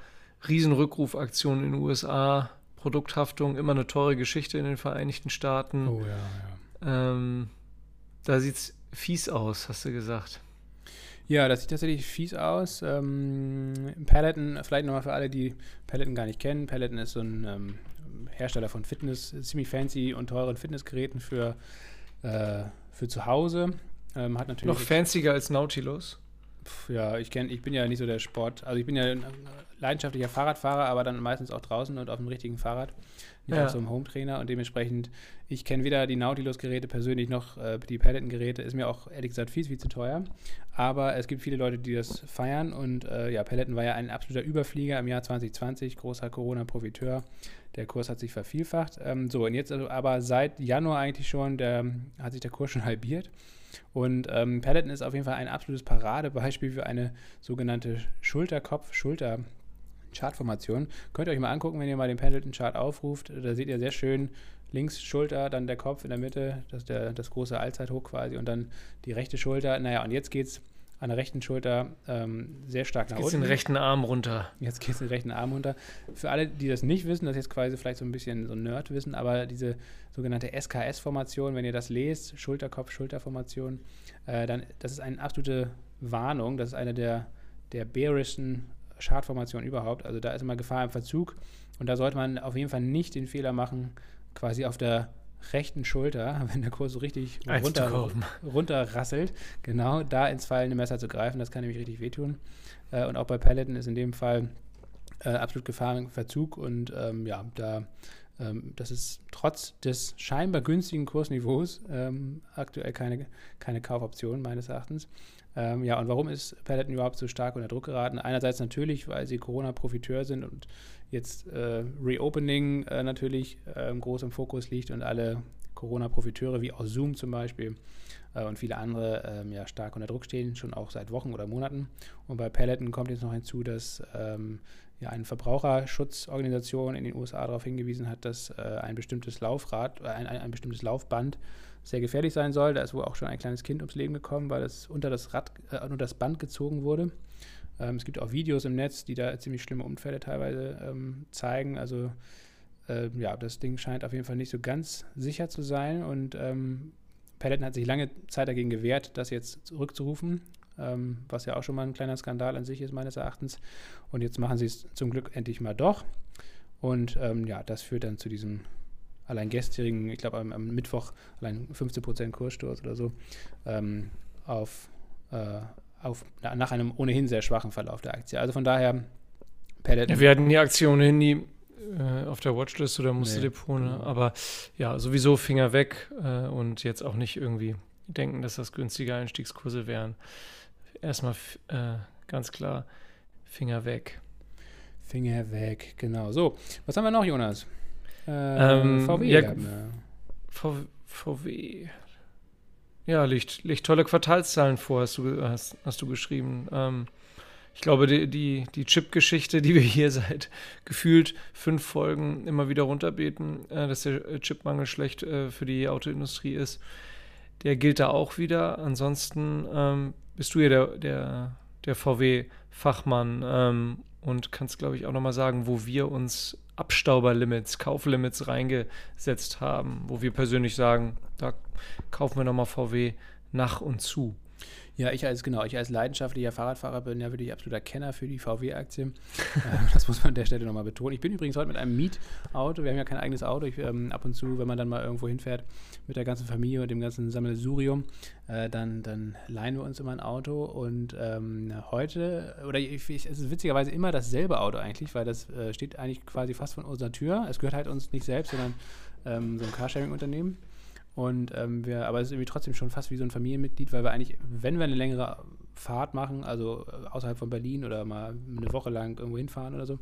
Speaker 2: Riesenrückrufaktion in den USA, Produkthaftung, immer eine teure Geschichte in den Vereinigten Staaten.
Speaker 1: Oh ja, ja.
Speaker 2: Ähm, da sieht es fies aus, hast du gesagt.
Speaker 1: Ja, das sieht tatsächlich fies aus. Ähm, Peloton, vielleicht nochmal für alle, die Peloton gar nicht kennen. Peloton ist so ein ähm, Hersteller von Fitness, ziemlich fancy und teuren Fitnessgeräten für, äh, für zu Hause.
Speaker 2: Ähm, hat natürlich Noch fancier als Nautilus?
Speaker 1: ja, ich kenne, ich bin ja nicht so der Sport. Also ich bin ja leidenschaftlicher Fahrradfahrer, aber dann meistens auch draußen und auf dem richtigen Fahrrad, nicht ja. auf so einem Hometrainer. Und dementsprechend, ich kenne weder die Nautilus-Geräte persönlich noch äh, die Peloton-Geräte. Ist mir auch ehrlich gesagt viel, viel zu teuer. Aber es gibt viele Leute, die das feiern. Und äh, ja, Peloton war ja ein absoluter Überflieger im Jahr 2020, großer Corona-Profiteur. Der Kurs hat sich vervielfacht. Ähm, so, und jetzt also aber seit Januar eigentlich schon, der, hat sich der Kurs schon halbiert. Und ähm, Peloton ist auf jeden Fall ein absolutes Paradebeispiel für eine sogenannte Schulterkopf-Schulter- Chartformation. Könnt ihr euch mal angucken, wenn ihr mal den Pendleton-Chart aufruft. Da seht ihr sehr schön links Schulter, dann der Kopf in der Mitte, das der, das große Allzeithoch quasi und dann die rechte Schulter. Naja, und jetzt geht es an der rechten Schulter ähm, sehr stark
Speaker 2: nach jetzt unten. Jetzt den rechten Arm runter.
Speaker 1: Jetzt geht es den rechten Arm runter. Für alle, die das nicht wissen, das ist jetzt quasi vielleicht so ein bisschen so ein Nerd-Wissen, aber diese sogenannte SKS-Formation, wenn ihr das lest, Schulterkopf-Schulterformation, äh, dann das ist eine absolute Warnung. Das ist eine der, der bearischen Chartformationen überhaupt. Also da ist immer Gefahr im Verzug und da sollte man auf jeden Fall nicht den Fehler machen, quasi auf der rechten Schulter, wenn der Kurs so richtig runter, runterrasselt, genau da ins fallende Messer zu greifen. Das kann nämlich richtig wehtun. Äh, und auch bei Peloton ist in dem Fall äh, absolut Gefahr im Verzug. Und ähm, ja, da ähm, das ist trotz des scheinbar günstigen Kursniveaus ähm, aktuell keine, keine Kaufoption meines Erachtens. Ähm, ja, und warum ist Peloton überhaupt so stark unter Druck geraten? Einerseits natürlich, weil sie Corona-Profiteur sind und jetzt äh, Reopening äh, natürlich äh, groß im Fokus liegt und alle Corona-Profiteure wie auch Zoom zum Beispiel äh, und viele andere ähm, ja, stark unter Druck stehen, schon auch seit Wochen oder Monaten. Und bei Peloton kommt jetzt noch hinzu, dass ähm, ja, eine Verbraucherschutzorganisation in den USA darauf hingewiesen hat, dass äh, ein bestimmtes Laufrad, äh, ein, ein, ein, bestimmtes Laufband sehr gefährlich sein soll. Da ist wohl auch schon ein kleines Kind ums Leben gekommen, weil es unter das Rad, äh, unter das Band gezogen wurde. Ähm, es gibt auch Videos im Netz, die da ziemlich schlimme Unfälle teilweise ähm, zeigen. Also äh, ja, das Ding scheint auf jeden Fall nicht so ganz sicher zu sein und ähm, Peloton hat sich lange Zeit dagegen gewehrt, das jetzt zurückzurufen, ähm, was ja auch schon mal ein kleiner Skandal an sich ist, meines Erachtens. Und jetzt machen sie es zum Glück endlich mal doch. Und ähm, ja, das führt dann zu diesem allein gestrigen, ich glaube am, am, Mittwoch allein 15% Kurssturz oder so, ähm, auf, äh, auf, nach einem ohnehin sehr schwachen Verlauf der Aktie. Also von daher,
Speaker 2: Peloton. Wir hatten die Aktion nie äh, auf der Watchlist oder musste
Speaker 1: Nee,
Speaker 2: Depot, ne?
Speaker 1: genau.
Speaker 2: aber ja, sowieso Finger weg äh, und jetzt auch nicht irgendwie denken, dass das günstige Einstiegskurse wären. Erstmal äh, ganz klar Finger weg.
Speaker 1: Finger weg, genau. So, was haben wir noch, Jonas? Äh,
Speaker 2: Ähm,
Speaker 1: VW.
Speaker 2: ja,
Speaker 1: wir.
Speaker 2: V VW. Ja, liegt, liegt tolle Quartalszahlen vor, hast du, hast, hast du geschrieben. Ähm, ich glaube, die, die, die Chip-Geschichte, die wir hier seit gefühlt fünf Folgen immer wieder runterbeten, äh, dass der äh, Chipmangel schlecht äh, für die Autoindustrie ist, der gilt da auch wieder. Ansonsten ähm, bist du ja der, der, der VW-Fachmann ähm, und kannst, glaube ich, auch nochmal sagen, wo wir uns Abstauberlimits, Kauflimits reingesetzt haben, wo wir persönlich sagen, da kaufen wir nochmal VW nach und zu.
Speaker 1: Ja, ich als, genau, ich als leidenschaftlicher Fahrradfahrer bin ja wirklich absoluter Kenner für die VW-Aktie. ähm, das muss man an der Stelle nochmal betonen. Ich bin übrigens heute mit einem Mietauto, wir haben ja kein eigenes Auto. Ich, ähm, ab und zu, wenn man dann mal irgendwo hinfährt mit der ganzen Familie und dem ganzen Sammelsurium, äh, dann, dann leihen wir uns immer ein Auto. Und ähm, heute, oder ich, ich, es ist witzigerweise immer dasselbe Auto eigentlich, weil das äh, steht eigentlich quasi fast von unserer Tür. Es gehört halt uns nicht selbst, sondern ähm, so ein Carsharing-Unternehmen. Und ähm, wir, aber es ist irgendwie trotzdem schon fast wie so ein Familienmitglied, weil wir eigentlich, wenn wir eine längere Fahrt machen, also äh, außerhalb von Berlin oder mal eine Woche lang irgendwo hinfahren oder so,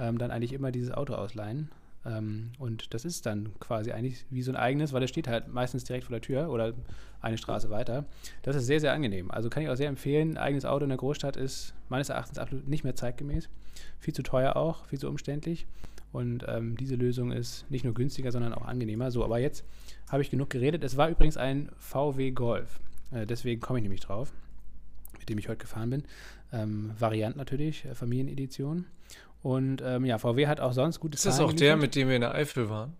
Speaker 1: ähm, dann eigentlich immer dieses Auto ausleihen. Ähm, und das ist dann quasi eigentlich wie so ein eigenes, weil es steht halt meistens direkt vor der Tür oder eine Straße weiter. Das ist sehr, sehr angenehm. Also kann ich auch sehr empfehlen. Ein eigenes Auto in der Großstadt ist meines Erachtens absolut nicht mehr zeitgemäß. Viel zu teuer auch, viel zu umständlich. Und ähm, diese Lösung ist nicht nur günstiger, sondern auch angenehmer. So, aber jetzt habe ich genug geredet. Es war übrigens ein VW Golf. Äh, deswegen komme ich nämlich drauf, mit dem ich heute gefahren bin. Ähm, Variant natürlich, äh, Familienedition. Und ähm, ja, VW hat auch sonst gute
Speaker 2: Ist das
Speaker 1: Zahlen
Speaker 2: auch der, mit dem wir in der Eifel waren?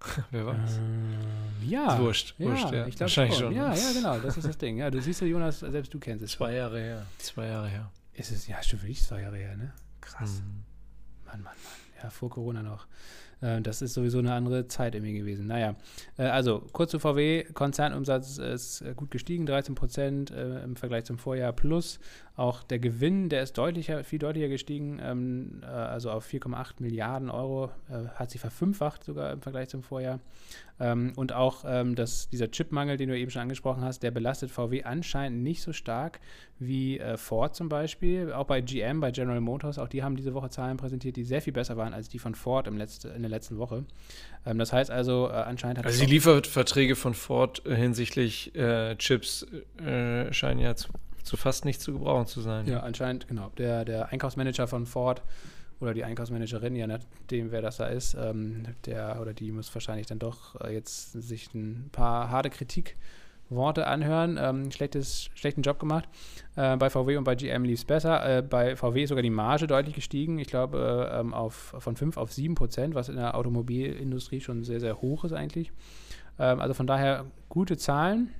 Speaker 2: Wer weiß?
Speaker 1: Ähm, ja.
Speaker 2: Ist wurscht,
Speaker 1: ja,
Speaker 2: wurscht, ja.
Speaker 1: Ich
Speaker 2: Wahrscheinlich
Speaker 1: schon.
Speaker 2: schon,
Speaker 1: Ja, ja, genau. Das ist das Ding. Ja, du siehst ja, Jonas, selbst du kennst es.
Speaker 2: Zwei Jahre her. Zwei Jahre her.
Speaker 1: Ist es, ja, stimmt, wirklich zwei Jahre her, ne? Krass.
Speaker 2: Mhm.
Speaker 1: Mann, Mann, Mann. Ja, vor Corona noch. Äh, Das ist sowieso eine andere Zeit irgendwie gewesen. Naja, äh, also kurz zu VW. Konzernumsatz ist äh, gut gestiegen, 13 Prozent äh, im Vergleich zum Vorjahr plus. Auch der Gewinn, der ist deutlicher, viel deutlicher gestiegen, ähm, äh, also auf 4,8 Milliarden Euro, äh, hat sich verfünffacht sogar im Vergleich zum Vorjahr. Ähm, und auch ähm, das, dieser Chipmangel, den du eben schon angesprochen hast, der belastet VW anscheinend nicht so stark wie äh, Ford zum Beispiel. Auch bei GM, bei General Motors, auch die haben diese Woche Zahlen präsentiert, die sehr viel besser waren als die von Ford im letzte, in der letzten Woche. Ähm, das heißt also, äh, anscheinend hat
Speaker 2: Also die Lieferverträge von Ford hinsichtlich äh, Chips äh, scheinen ja zu, zu fast nicht zu gebrauchen zu sein.
Speaker 1: Ja, anscheinend, genau. Der, der Einkaufsmanager von Ford oder die Einkaufsmanagerin, je nachdem, wer das da ist, ähm, der oder die muss wahrscheinlich dann doch äh, jetzt sich ein paar harte Kritikworte anhören. Ähm, schlechtes, schlechten Job gemacht. Äh, bei VW und bei GM lief es besser. Äh, bei VW ist sogar die Marge deutlich gestiegen. Ich glaube, äh, ähm, auf, von 5 auf 7 Prozent, was in der Automobilindustrie schon sehr, sehr hoch ist eigentlich. Ähm, also von daher gute Zahlen.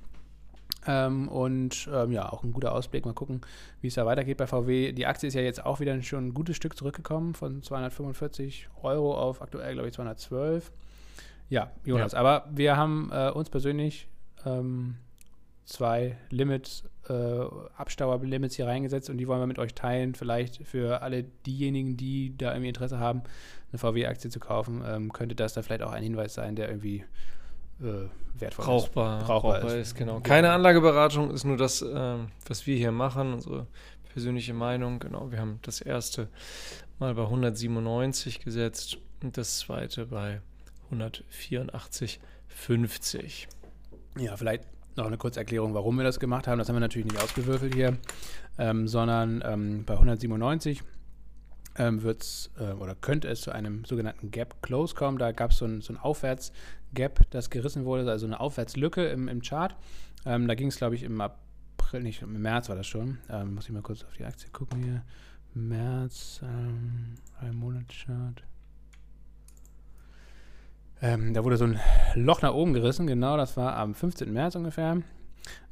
Speaker 1: Ähm, und ähm, ja, auch ein guter Ausblick. Mal gucken, wie es da weitergeht bei VW. Die Aktie ist ja jetzt auch wieder schon ein gutes Stück zurückgekommen, von 245 Euro auf aktuell, glaube ich, 212. Ja, Jonas, aber wir haben äh, uns persönlich ähm, zwei Limits, äh, Abstauerlimits hier reingesetzt und die wollen wir mit euch teilen. Vielleicht für alle diejenigen, die da irgendwie Interesse haben, eine VW-Aktie zu kaufen, ähm, könnte das da vielleicht auch ein Hinweis sein, der irgendwie wertvoll
Speaker 2: Brauchbar,
Speaker 1: Brauchbar
Speaker 2: brauchbar,
Speaker 1: ist.
Speaker 2: ist. genau.
Speaker 1: Ja.
Speaker 2: Keine Anlageberatung ist nur das, ähm, was wir hier machen, unsere persönliche Meinung. Genau, wir haben das erste mal bei 197 gesetzt und das zweite bei 184,50.
Speaker 1: ist. Ja, vielleicht noch eine kurze Erklärung, warum wir das gemacht haben. Das haben wir natürlich nicht ausgewürfelt hier, ähm, sondern ähm, bei 197 ähm, wird es äh, oder könnte es zu einem sogenannten Gap Close kommen. Da gab so es so ein Aufwärts-Gap, das gerissen wurde, also eine Aufwärtslücke im, im Chart. Ähm, da ging es, glaube ich, im April, nicht im März war das schon. Ähm, muss ich mal kurz auf die Aktie gucken hier. März, ähm, ein Monatschart. Ähm, da wurde so ein Loch nach oben gerissen, genau, das war am 15. März ungefähr.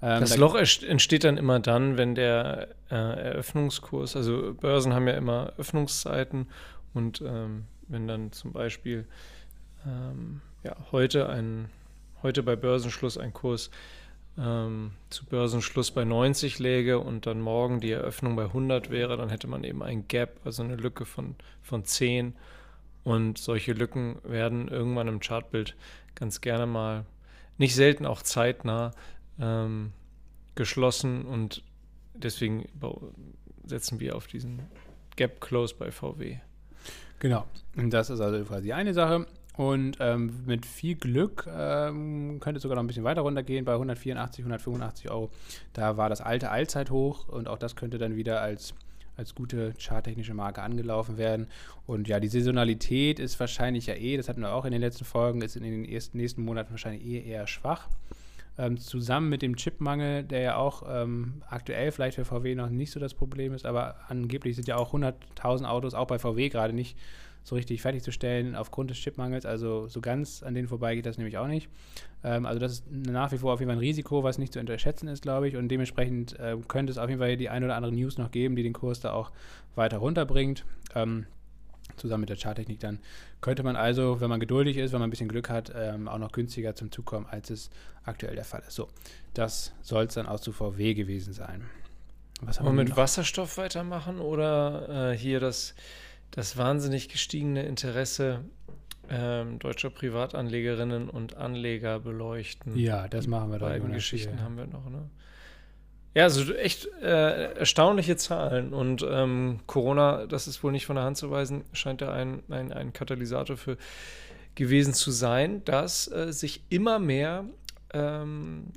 Speaker 1: Ähm,
Speaker 2: Das
Speaker 1: da-
Speaker 2: Loch entsteht dann immer dann, wenn der äh, Eröffnungskurs, also Börsen haben ja immer Öffnungszeiten und ähm, wenn dann zum Beispiel ähm, ja, heute ein, heute bei Börsenschluss ein Kurs ähm, zu Börsenschluss bei 90 läge und dann morgen die Eröffnung bei 100 wäre, dann hätte man eben ein Gap, also eine Lücke von, von 10 Und solche Lücken werden irgendwann im Chartbild ganz gerne mal, nicht selten auch zeitnah, ähm, geschlossen. Und deswegen setzen wir auf diesen Gap Close bei VW.
Speaker 1: Genau. Das ist also quasi eine Sache. Und ähm, mit viel Glück ähm, könnte es sogar noch ein bisschen weiter runtergehen bei 184, 185 Euro. Da war das alte Allzeithoch und auch das könnte dann wieder als, als gute charttechnische Marke angelaufen werden. Und ja, die Saisonalität ist wahrscheinlich ja eh, das hatten wir auch in den letzten Folgen, ist in den ersten, nächsten Monaten wahrscheinlich eh eher schwach. Ähm, zusammen mit dem Chipmangel, der ja auch ähm, aktuell vielleicht für VW noch nicht so das Problem ist, aber angeblich sind ja auch 100.000 Autos auch bei VW gerade nicht so richtig fertigzustellen aufgrund des Chipmangels. Also so ganz an denen vorbei geht das nämlich auch nicht. Ähm, also das ist nach wie vor auf jeden Fall ein Risiko, was nicht zu unterschätzen ist, glaube ich. Und dementsprechend äh, könnte es auf jeden Fall die ein oder andere News noch geben, die den Kurs da auch weiter runterbringt. Ähm, zusammen mit der Charttechnik dann könnte man also, wenn man geduldig ist, wenn man ein bisschen Glück hat, ähm, auch noch günstiger zum Zug kommen, als es aktuell der Fall ist. So, das soll es dann auch zu VW gewesen sein.
Speaker 2: Was haben wir mit noch? Wasserstoff weitermachen oder äh, hier das das wahnsinnig gestiegene Interesse ähm, deutscher Privatanlegerinnen und Anleger beleuchten.
Speaker 1: Ja, das machen wir
Speaker 2: da. Beiden Geschichten haben wir noch, ne? Ja, also echt äh, erstaunliche Zahlen. Und ähm, Corona, das ist wohl nicht von der Hand zu weisen, scheint da ein, ein, ein Katalysator für gewesen zu sein, dass äh, sich immer mehr ähm,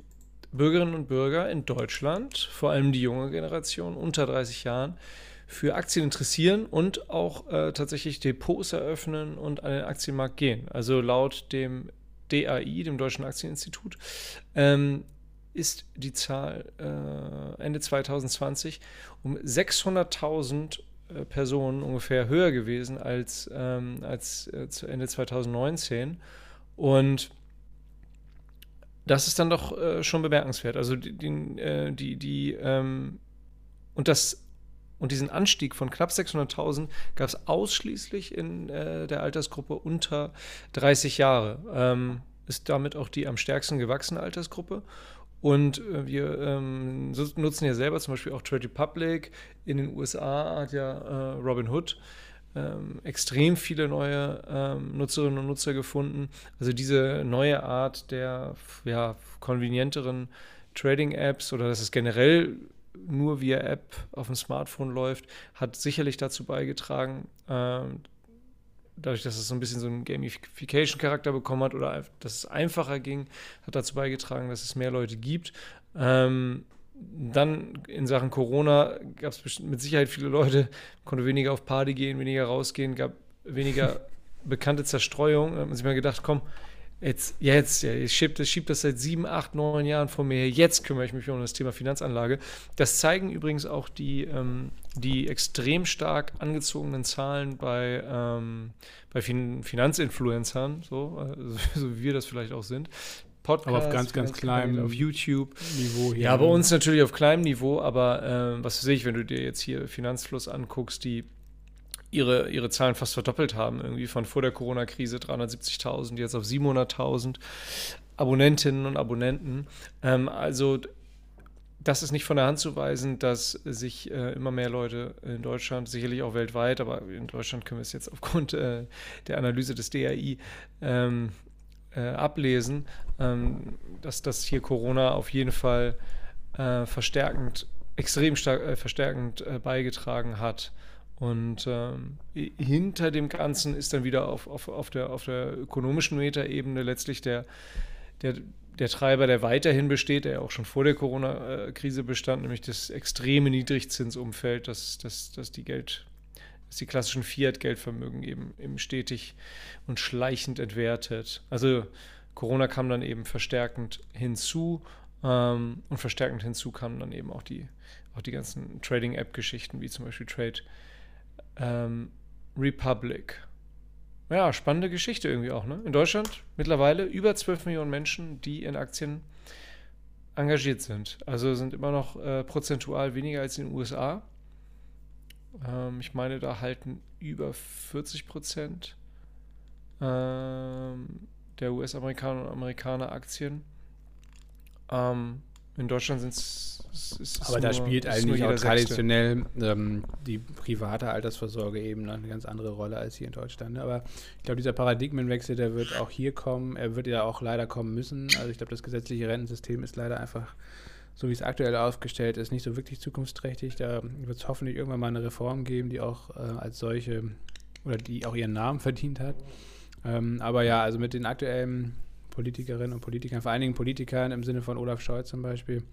Speaker 2: Bürgerinnen und Bürger in Deutschland, vor allem die junge Generation unter 30 Jahren, für Aktien interessieren und auch äh, tatsächlich Depots eröffnen und an den Aktienmarkt gehen. Also laut dem DAI, dem Deutschen Aktieninstitut, ähm, ist die Zahl äh, Ende 2020 um 600.000 äh, Personen ungefähr höher gewesen als, ähm, als äh, Ende 2019. Und das ist dann doch äh, schon bemerkenswert. Also die, die, äh, die, die ähm, und das und diesen Anstieg von knapp 600.000 gab es ausschließlich in äh, der Altersgruppe unter 30 Jahre. Ähm, ist damit auch die am stärksten gewachsene Altersgruppe. Und äh, wir ähm, nutzen ja selber zum Beispiel auch Trade Republic. In den USA hat ja äh, Robin Hood ähm, extrem viele neue ähm, Nutzerinnen und Nutzer gefunden. Also diese neue Art der ja, konvenienteren Trading-Apps oder dass es generell nur via App auf dem Smartphone läuft, hat sicherlich dazu beigetragen, äh, dadurch, dass es so ein bisschen so einen Gamification-Charakter bekommen hat oder dass es einfacher ging, hat dazu beigetragen, dass es mehr Leute gibt. Ähm, dann in Sachen Corona gab es mit Sicherheit viele Leute, konnte weniger auf Party gehen, weniger rausgehen, gab weniger bekannte Zerstreuung. Da hat man sich mal gedacht, komm, Jetzt, jetzt, ja, ich schiebe das, schieb das seit sieben, acht, neun Jahren vor mir her. Jetzt kümmere ich mich um das Thema Finanzanlage. Das zeigen übrigens auch die, ähm, die extrem stark angezogenen Zahlen bei, ähm, bei fin Finanzinfluencern, so, also, so wie wir das vielleicht auch sind.
Speaker 1: Podcast, aber auf ganz, ganz kleinem
Speaker 2: auf YouTube
Speaker 1: Niveau
Speaker 2: hier. Ja, bei uns natürlich auf kleinem Niveau, aber äh, was sehe ich, wenn du dir jetzt hier Finanzfluss anguckst, die ihre, ihre Zahlen fast verdoppelt haben, irgendwie von vor der Corona-Krise 370.000 jetzt auf 700.000 Abonnentinnen und Abonnenten. Ähm, also das ist nicht von der Hand zu weisen, dass sich äh, immer mehr Leute in Deutschland, sicherlich auch weltweit, aber in Deutschland können wir es jetzt aufgrund äh, der Analyse des DRI ähm, äh, ablesen, ähm, dass das hier Corona auf jeden Fall äh, verstärkend, extrem stark äh, verstärkend äh, beigetragen hat. Und ähm, hinter dem Ganzen ist dann wieder auf, auf, auf, der, auf der ökonomischen Metaebene letztlich der, der, der Treiber, der weiterhin besteht, der auch schon vor der Corona-Krise bestand, nämlich das extreme Niedrigzinsumfeld, dass, dass, dass die Geld, dass die klassischen Fiat-Geldvermögen eben, eben stetig und schleichend entwertet. Also Corona kam dann eben verstärkend hinzu ähm, und verstärkend hinzu kamen dann eben auch die, auch die ganzen Trading-App-Geschichten, wie zum Beispiel Trade ähm, Republic. Ja, spannende Geschichte irgendwie auch. Ne? In Deutschland mittlerweile über 12 Millionen Menschen, die in Aktien engagiert sind. Also sind immer noch äh, prozentual weniger als in den USA. Ähm, ich meine, da halten über 40 Prozent ähm, der US-Amerikaner und Amerikaner Aktien. Ähm, in Deutschland sind es
Speaker 1: Aber da
Speaker 2: nur-
Speaker 1: spielt eigentlich auch traditionell ähm, die private Altersvorsorge eben eine ganz andere Rolle als hier in Deutschland. Aber ich glaube, dieser Paradigmenwechsel, der wird auch hier kommen. Er wird ja auch leider kommen müssen. Also ich glaube, das gesetzliche Rentensystem ist leider einfach, so wie es aktuell aufgestellt ist, nicht so wirklich zukunftsträchtig. Da wird es hoffentlich irgendwann mal eine Reform geben, die auch äh, als solche oder die auch ihren Namen verdient hat. Ähm, aber ja, also mit den aktuellen Politikerinnen und Politikern, vor allen Dingen Politikern im Sinne von Olaf Scholz zum Beispiel,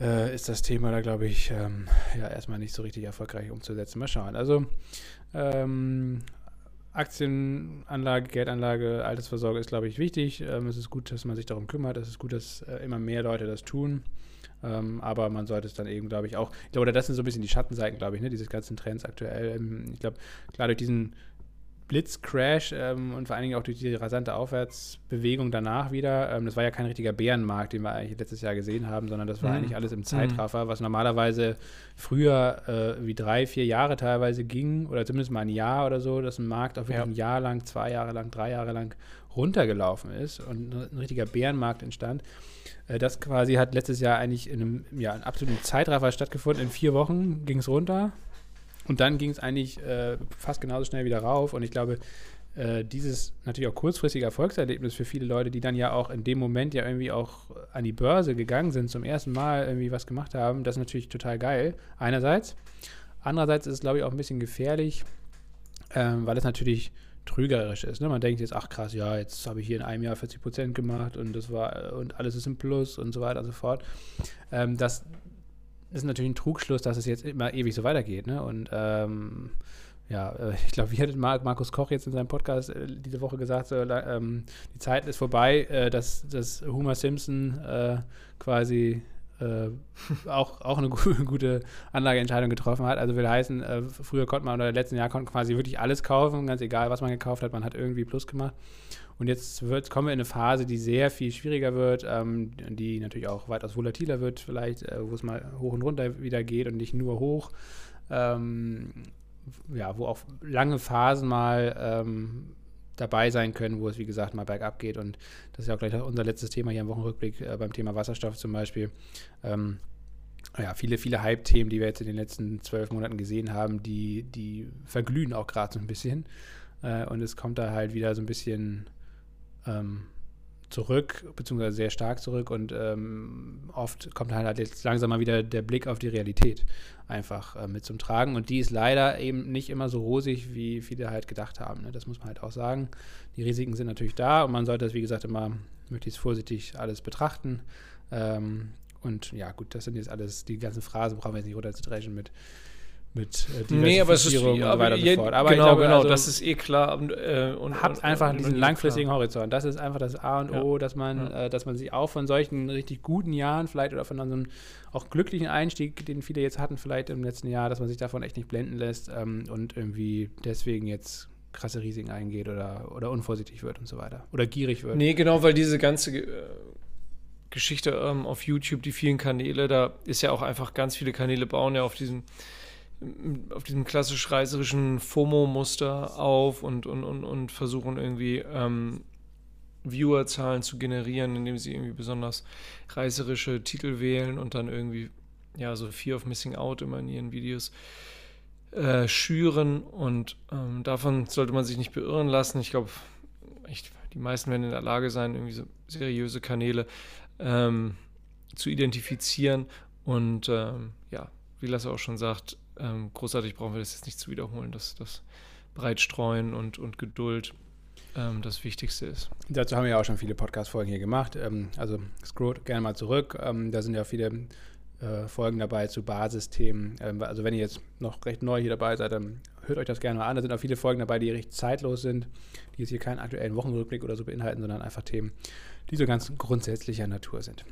Speaker 1: äh, ist das Thema da, glaube ich, ähm, ja, erstmal nicht so richtig erfolgreich umzusetzen. Mal schauen. Also ähm, Aktienanlage, Geldanlage, Altersvorsorge ist, glaube ich, wichtig. Ähm, es ist gut, dass man sich darum kümmert. Es ist gut, dass äh, immer mehr Leute das tun. Ähm, aber man sollte es dann eben, glaube ich, auch, ich glaube, das sind so ein bisschen die Schattenseiten, glaube ich, ne, diese ganzen Trends aktuell. Ähm, ich glaube, klar, durch diesen Blitzcrash ähm, und vor allen Dingen auch durch die rasante Aufwärtsbewegung danach wieder. Ähm, das war ja kein richtiger Bärenmarkt, den wir eigentlich letztes Jahr gesehen haben, sondern das war
Speaker 2: Mhm.
Speaker 1: eigentlich alles im Zeitraffer, was normalerweise früher äh, wie drei, vier Jahre teilweise ging oder zumindest mal ein Jahr oder so, dass ein Markt auch wirklich
Speaker 2: Ja.
Speaker 1: ein Jahr lang, zwei Jahre lang, drei Jahre lang runtergelaufen ist und ein richtiger Bärenmarkt entstand. Äh, Das quasi hat letztes Jahr eigentlich in einem, ja, einem absoluten Zeitraffer stattgefunden. In vier Wochen ging es runter und dann ging es eigentlich äh, fast genauso schnell wieder rauf. Und ich glaube, äh, dieses natürlich auch kurzfristige Erfolgserlebnis für viele Leute, die dann ja auch in dem Moment ja irgendwie auch an die Börse gegangen sind, zum ersten Mal irgendwie was gemacht haben, das ist natürlich total geil. Einerseits. Andererseits ist es, glaube ich, auch ein bisschen gefährlich, ähm, weil es natürlich trügerisch ist. Ne? Man denkt jetzt, ach krass, ja, jetzt habe ich hier in einem Jahr 40 Prozent gemacht und das war und alles ist im Plus und so weiter und so fort. Ähm, das ist natürlich ein Trugschluss, dass es jetzt immer ewig so weitergeht. Ne? Und ähm, ja, äh, ich glaube, wie hat Mar Markus Koch jetzt in seinem Podcast äh, diese Woche gesagt, so, ähm, die Zeit ist vorbei, äh, dass, dass Homer Simpson äh, quasi äh, auch, auch eine gu gute Anlageentscheidung getroffen hat. Also will heißen, äh, früher konnte man oder letzten Jahr konnte man quasi wirklich alles kaufen, ganz egal, was man gekauft hat, man hat irgendwie Plus gemacht. Und jetzt wird, kommen wir in eine Phase, die sehr viel schwieriger wird, ähm, die natürlich auch weitaus volatiler wird, vielleicht, äh, wo es mal hoch und runter wieder geht und nicht nur hoch. Ähm, ja, wo auch lange Phasen mal ähm, dabei sein können, wo es, wie gesagt, mal bergab geht. Und das ist ja auch gleich unser letztes Thema hier im Wochenrückblick äh, beim Thema Wasserstoff zum Beispiel. Ähm, ja, viele, viele Hype-Themen, die wir jetzt in den letzten zwölf Monaten gesehen haben, die, die verglühen auch gerade so ein bisschen. Äh, und es kommt da halt wieder so ein bisschen ähm, zurück, beziehungsweise sehr stark zurück. Und ähm, oft kommt halt jetzt langsam mal wieder der Blick auf die Realität einfach äh, mit zum Tragen. Und die ist leider eben nicht immer so rosig, wie viele halt gedacht haben. Ne? Das muss man halt auch sagen. Die Risiken sind natürlich da und man sollte das, wie gesagt, immer möglichst vorsichtig alles betrachten. Ähm, und ja, gut, das sind jetzt alles, die ganzen Phrasen brauchen wir jetzt nicht runterzudreschen mit, mit äh,
Speaker 2: Nee, aber es ist
Speaker 1: und
Speaker 2: aber
Speaker 1: weiter und
Speaker 2: je-
Speaker 1: fort. Aber
Speaker 2: genau,
Speaker 1: glaube,
Speaker 2: genau,
Speaker 1: also,
Speaker 2: das ist eh klar. Und, äh, und,
Speaker 1: habt
Speaker 2: und,
Speaker 1: einfach diesen langfristigen
Speaker 2: klar.
Speaker 1: Horizont. Das ist einfach das A und
Speaker 2: Ja.
Speaker 1: O, dass man,
Speaker 2: Ja.
Speaker 1: äh, dass man sich auch von solchen richtig guten Jahren vielleicht oder von so einem auch glücklichen Einstieg, den viele jetzt hatten, vielleicht im letzten Jahr, dass man sich davon echt nicht blenden lässt ähm, und irgendwie deswegen jetzt krasse Risiken eingeht oder, oder unvorsichtig wird und so weiter. Oder gierig wird.
Speaker 2: Nee, genau, weil diese ganze äh, Geschichte ähm, auf YouTube, die vielen Kanäle, da ist ja auch einfach ganz viele Kanäle bauen ja auf diesem auf diesem klassisch reißerischen FOMO-Muster auf und, und, und, und versuchen irgendwie ähm, Viewerzahlen zu generieren, indem sie irgendwie besonders reißerische Titel wählen und dann irgendwie ja so Fear of Missing Out immer in ihren Videos äh, schüren und ähm, davon sollte man sich nicht beirren lassen. Ich glaube, die meisten werden in der Lage sein, irgendwie so seriöse Kanäle ähm, zu identifizieren und ähm, ja, wie Lasse auch schon sagt, ähm, großartig brauchen wir das jetzt nicht zu wiederholen, dass das Breitstreuen und, und Geduld ähm, das Wichtigste ist.
Speaker 1: Dazu haben wir ja auch schon viele Podcast-Folgen hier gemacht. Ähm, also scrollt gerne mal zurück. Ähm, da sind ja viele äh, Folgen dabei zu Basisthemen. Ähm, also wenn ihr jetzt noch recht neu hier dabei seid, dann hört euch das gerne mal an. Da sind auch viele Folgen dabei, die recht zeitlos sind, die jetzt hier keinen aktuellen Wochenrückblick oder so beinhalten, sondern einfach Themen, die so ganz grundsätzlicher Natur sind.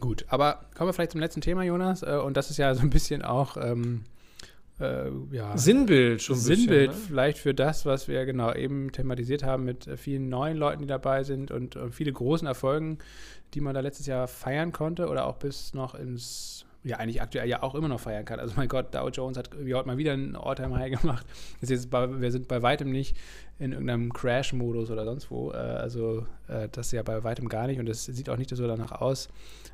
Speaker 1: Gut, aber kommen wir vielleicht zum letzten Thema, Jonas. Äh, und das ist ja so ein bisschen auch ähm, äh, ja,
Speaker 2: Sinnbild schon
Speaker 1: Sinnbild
Speaker 2: bisschen, ne?
Speaker 1: vielleicht für das, was wir genau eben thematisiert haben mit äh, vielen neuen Leuten, die dabei sind und äh, viele großen Erfolgen, die man da letztes Jahr feiern konnte oder auch bis noch ins ja eigentlich aktuell ja auch immer noch feiern kann. Also mein Gott, Dow Jones hat irgendwie heute mal wieder einen All-Time-High gemacht. Ist jetzt bei, wir sind bei weitem nicht in irgendeinem Crash-Modus oder sonst wo. Äh, also äh, das ja bei weitem gar nicht und es sieht auch nicht so danach aus.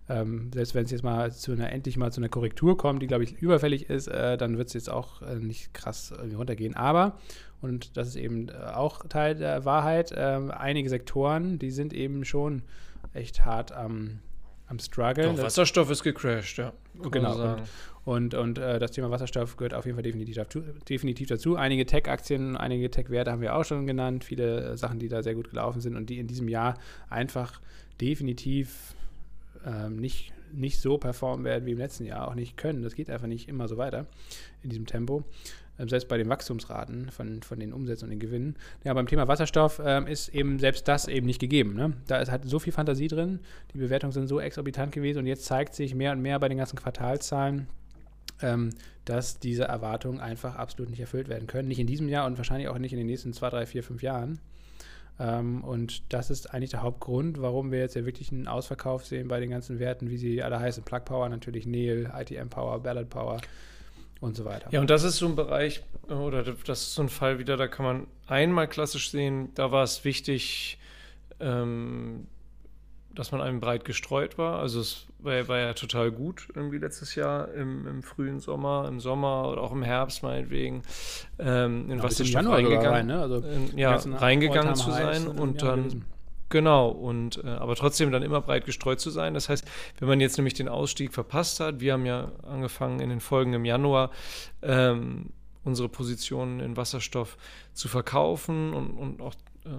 Speaker 1: Ähm, selbst wenn es jetzt mal zu einer, endlich mal zu einer Korrektur kommt, die glaube ich überfällig ist, äh, dann wird es jetzt auch äh, nicht krass runtergehen. Aber, und das ist eben äh, auch Teil der Wahrheit, ähm, einige Sektoren, die sind eben schon echt hart am am Struggle.
Speaker 2: Wasserstoff ist gecrashed, ja.
Speaker 1: Genau. Und, und, und äh, das Thema Wasserstoff gehört auf jeden Fall definitiv dazu. Definitiv dazu. Einige Tech-Aktien, einige Tech-Werte haben wir auch schon genannt. Viele äh, Sachen, die da sehr gut gelaufen sind und die in diesem Jahr einfach definitiv ähm, nicht, nicht so performen werden wie im letzten Jahr, auch nicht können. Das geht einfach nicht immer so weiter in diesem Tempo. Ähm, selbst bei den Wachstumsraten von, von den Umsätzen und den Gewinnen. Ja, beim Thema Wasserstoff ähm, ist eben selbst das eben nicht gegeben. Ne? Da ist halt so viel Fantasie drin, die Bewertungen sind so exorbitant gewesen und jetzt zeigt sich mehr und mehr bei den ganzen Quartalzahlen, ähm, dass diese Erwartungen einfach absolut nicht erfüllt werden können. Nicht in diesem Jahr und wahrscheinlich auch nicht in den nächsten zwei, drei, vier, fünf Jahren. Ähm, und das ist eigentlich der Hauptgrund, warum wir jetzt ja wirklich einen Ausverkauf sehen bei den ganzen Werten, wie sie alle heißen. Plug Power natürlich, Neil, ITM Power, Ballard Power und so weiter.
Speaker 2: Ja, und das ist so ein Bereich, oder das ist so ein Fall wieder, da kann man einmal klassisch sehen, da war es wichtig, ähm, dass man einem breit gestreut war. Also es war, war, ja total gut irgendwie letztes Jahr im, im, frühen Sommer, im Sommer oder auch im Herbst meinetwegen ähm, in ja, was reingegangen, rein, ne? also in, ja, reingegangen zu sein und dann Genau, und äh, aber trotzdem dann immer breit gestreut zu sein. Das heißt, wenn man jetzt nämlich den Ausstieg verpasst hat, wir haben ja angefangen in den Folgen im Januar ähm, unsere Positionen in Wasserstoff zu verkaufen und, und auch äh,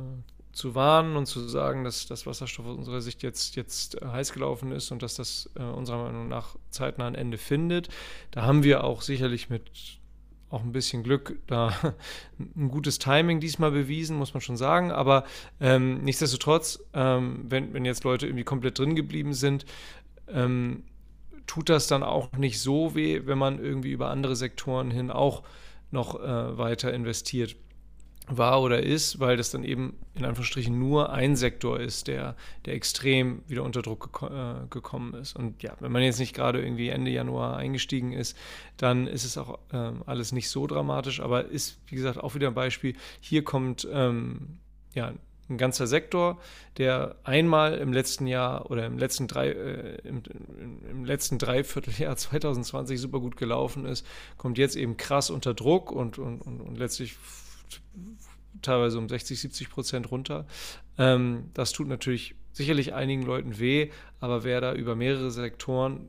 Speaker 2: zu warnen und zu sagen, dass das Wasserstoff aus unserer Sicht jetzt, jetzt äh, heiß gelaufen ist und dass das äh, unserer Meinung nach zeitnah ein Ende findet. Da haben wir auch sicherlich mit auch ein bisschen Glück, da ein gutes Timing diesmal bewiesen, muss man schon sagen. Aber ähm, nichtsdestotrotz, ähm, wenn, wenn jetzt Leute irgendwie komplett drin geblieben sind, ähm, tut das dann auch nicht so weh, wenn man irgendwie über andere Sektoren hin auch noch äh, weiter investiert war oder ist, weil das dann eben in Anführungsstrichen nur ein Sektor ist, der, der extrem wieder unter Druck geko äh, gekommen ist. Und ja, wenn man jetzt nicht gerade irgendwie Ende Januar eingestiegen ist, dann ist es auch ähm, alles nicht so dramatisch, aber ist, wie gesagt, auch wieder ein Beispiel. Hier kommt ähm, ja ein ganzer Sektor, der einmal im letzten Jahr oder im letzten drei, äh, im, im, letzten Dreivierteljahr 2020 super gut gelaufen ist, kommt jetzt eben krass unter Druck und, und, und, und letztlich teilweise um 60, 70 Prozent runter. Ähm, das tut natürlich sicherlich einigen Leuten weh, aber wer da über mehrere Sektoren,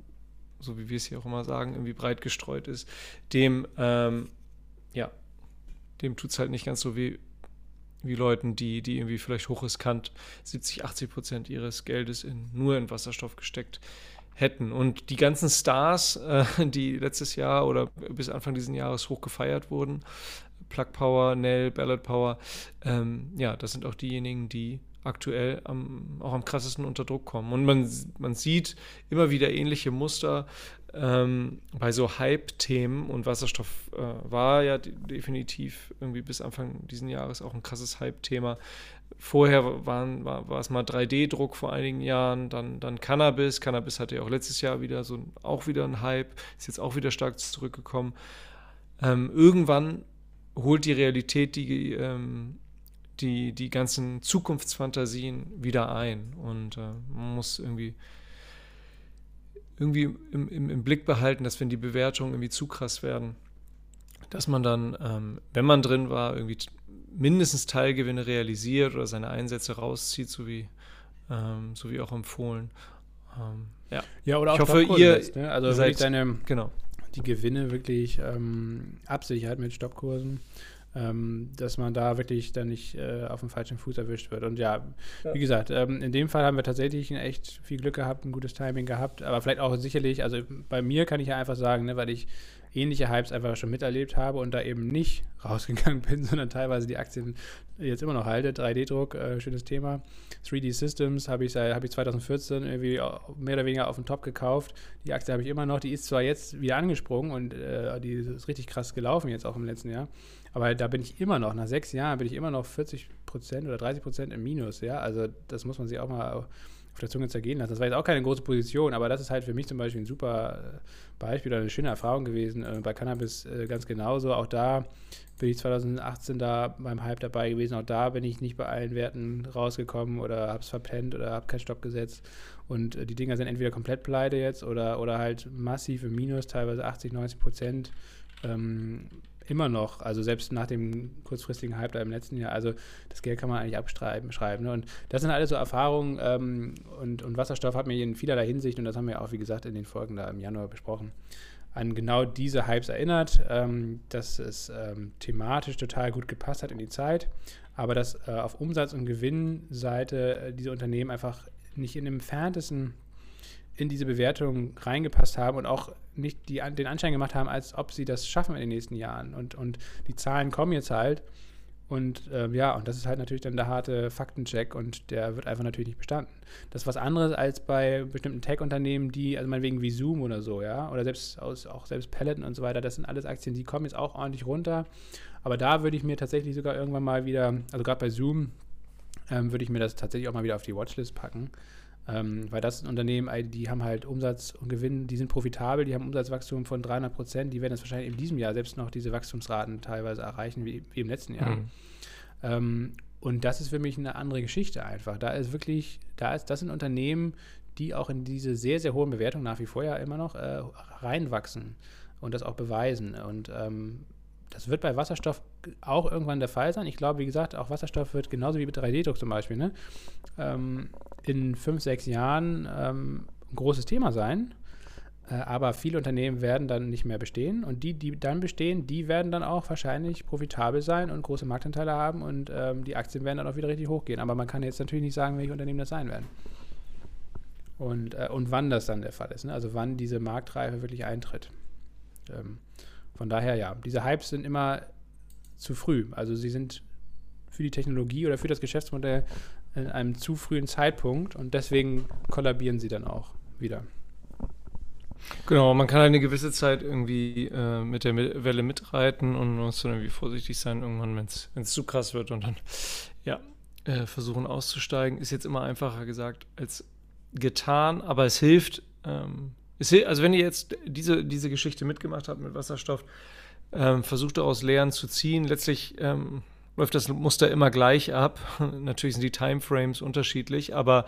Speaker 2: so wie wir es hier auch immer sagen, irgendwie breit gestreut ist, dem, ähm, ja, dem tut es halt nicht ganz so weh wie Leuten, die, die irgendwie vielleicht hochriskant 70, 80 Prozent ihres Geldes in, nur in Wasserstoff gesteckt hätten. Und die ganzen Stars, äh, die letztes Jahr oder bis Anfang dieses Jahres hoch gefeiert wurden, Plug Power, Nell, Ballard Power. Ähm, ja, das sind auch diejenigen, die aktuell am, auch am krassesten unter Druck kommen. Und man, man sieht immer wieder ähnliche Muster ähm, bei so Hype-Themen und Wasserstoff äh, war ja definitiv irgendwie bis Anfang dieses Jahres auch ein krasses Hype-Thema. Vorher waren, war, war es mal 3D-Druck vor einigen Jahren, dann, dann Cannabis. Cannabis hatte ja auch letztes Jahr wieder so auch wieder ein Hype, ist jetzt auch wieder stark zurückgekommen. Ähm, irgendwann holt die Realität die, ähm, die, die ganzen Zukunftsfantasien wieder ein. Und äh, man muss irgendwie, irgendwie im, im, im, Blick behalten, dass wenn die Bewertungen irgendwie zu krass werden, dass man dann, ähm, wenn man drin war, irgendwie mindestens Teilgewinne realisiert oder seine Einsätze rauszieht, so wie, ähm, so wie auch empfohlen.
Speaker 1: Ähm, ja. ja, oder auch ich hoffe, ihr, lässt, ne?
Speaker 2: also seid, deine,
Speaker 1: genau die Gewinne wirklich ähm, absichert mit Stoppkursen, ähm, dass man da wirklich dann nicht äh, auf dem falschen Fuß erwischt wird. Und ja, ja. wie gesagt, ähm, in dem Fall haben wir tatsächlich echt viel Glück gehabt, ein gutes Timing gehabt, aber vielleicht auch sicherlich, also bei mir kann ich ja einfach sagen, ne, weil ich ähnliche Hypes einfach schon miterlebt habe und da eben nicht rausgegangen bin, sondern teilweise die Aktien jetzt immer noch halte. 3D-Druck, äh, schönes Thema. 3D Systems habe ich, hab ich 2014 irgendwie mehr oder weniger auf den Top gekauft. Die Aktie habe ich immer noch. Die ist zwar jetzt wieder angesprungen und äh, die ist richtig krass gelaufen jetzt auch im letzten Jahr. Aber da bin ich immer noch, nach sechs Jahren bin ich immer noch 40 Prozent oder 30 Prozent im Minus. Ja, also das muss man sich auch mal auf der Zunge zergehen lassen. Das war jetzt auch keine große Position, aber das ist halt für mich zum Beispiel ein super äh, Beispiel oder eine schöne Erfahrung gewesen. Äh, bei Cannabis äh, ganz genauso. Auch da bin ich 2018 da beim Hype dabei gewesen. Auch da bin ich nicht bei allen Werten rausgekommen oder habe es verpennt oder habe keinen Stopp gesetzt. Und die Dinger sind entweder komplett pleite jetzt oder, oder halt massiv im Minus, teilweise 80, 90 Prozent. Ähm, immer noch, also selbst nach dem kurzfristigen Hype da im letzten Jahr, also das Geld kann man eigentlich abschreiben. Schreiben, ne? Und das sind alles so Erfahrungen ähm, und, und Wasserstoff hat mir in vielerlei Hinsicht, und das haben wir auch, wie gesagt, in den Folgen da im Januar besprochen, an genau diese Hypes erinnert, ähm, dass es ähm, thematisch total gut gepasst hat in die Zeit, aber dass äh, auf Umsatz- und Gewinnseite äh, diese Unternehmen einfach nicht in dem entferntesten in diese Bewertung reingepasst haben und auch nicht die, den Anschein gemacht haben, als ob sie das schaffen in den nächsten Jahren. Und, und die Zahlen kommen jetzt halt. Und ähm, ja, und das ist halt natürlich dann der harte Faktencheck und der wird einfach natürlich nicht bestanden. Das ist was anderes als bei bestimmten Tech-Unternehmen, die, also meinetwegen wie Zoom oder so, ja, oder selbst aus, auch selbst Peloton und so weiter, das sind alles Aktien, die kommen jetzt auch ordentlich runter. Aber da würde ich mir tatsächlich sogar irgendwann mal wieder, also gerade bei Zoom, ähm, würde ich mir das tatsächlich auch mal wieder auf die Watchlist packen. Ähm, weil das sind Unternehmen, die haben halt Umsatz und Gewinn, die sind profitabel, die haben Umsatzwachstum von 300 Prozent, die werden jetzt wahrscheinlich in diesem Jahr selbst noch diese Wachstumsraten teilweise erreichen, wie, wie im letzten Jahr. Mhm. Ähm, und das ist für mich eine andere Geschichte einfach. Da ist wirklich, da ist, das sind Unternehmen, die auch in diese sehr, sehr hohen Bewertungen nach wie vor ja immer noch äh, reinwachsen und das auch beweisen. Und ähm, das wird bei Wasserstoff auch irgendwann der Fall sein. Ich glaube, wie gesagt, auch Wasserstoff wird genauso wie mit 3D-Druck zum Beispiel, ne? ähm, in fünf, sechs Jahren ähm, ein großes Thema sein. Äh, aber viele Unternehmen werden dann nicht mehr bestehen und die, die dann bestehen, die werden dann auch wahrscheinlich profitabel sein und große Marktanteile haben und ähm, die Aktien werden dann auch wieder richtig hochgehen. Aber man kann jetzt natürlich nicht sagen, welche Unternehmen das sein werden. Und, äh, und wann das dann der Fall ist. Ne? Also wann diese Marktreife wirklich eintritt. Ähm, von daher ja, diese Hypes sind immer zu früh. Also sie sind für die Technologie oder für das Geschäftsmodell in einem zu frühen Zeitpunkt und deswegen kollabieren sie dann auch wieder.
Speaker 2: Genau, man kann eine gewisse Zeit irgendwie äh, mit der Welle mitreiten und muss dann irgendwie vorsichtig sein, irgendwann, wenn es zu krass wird und dann, ja, äh, versuchen auszusteigen. Ist jetzt immer einfacher gesagt als getan, aber es hilft. Ähm, es, also, wenn ihr jetzt diese, diese Geschichte mitgemacht habt mit Wasserstoff, ähm, versucht daraus Lehren zu ziehen. Letztlich ähm, läuft das Muster immer gleich ab. Natürlich sind die Timeframes unterschiedlich, aber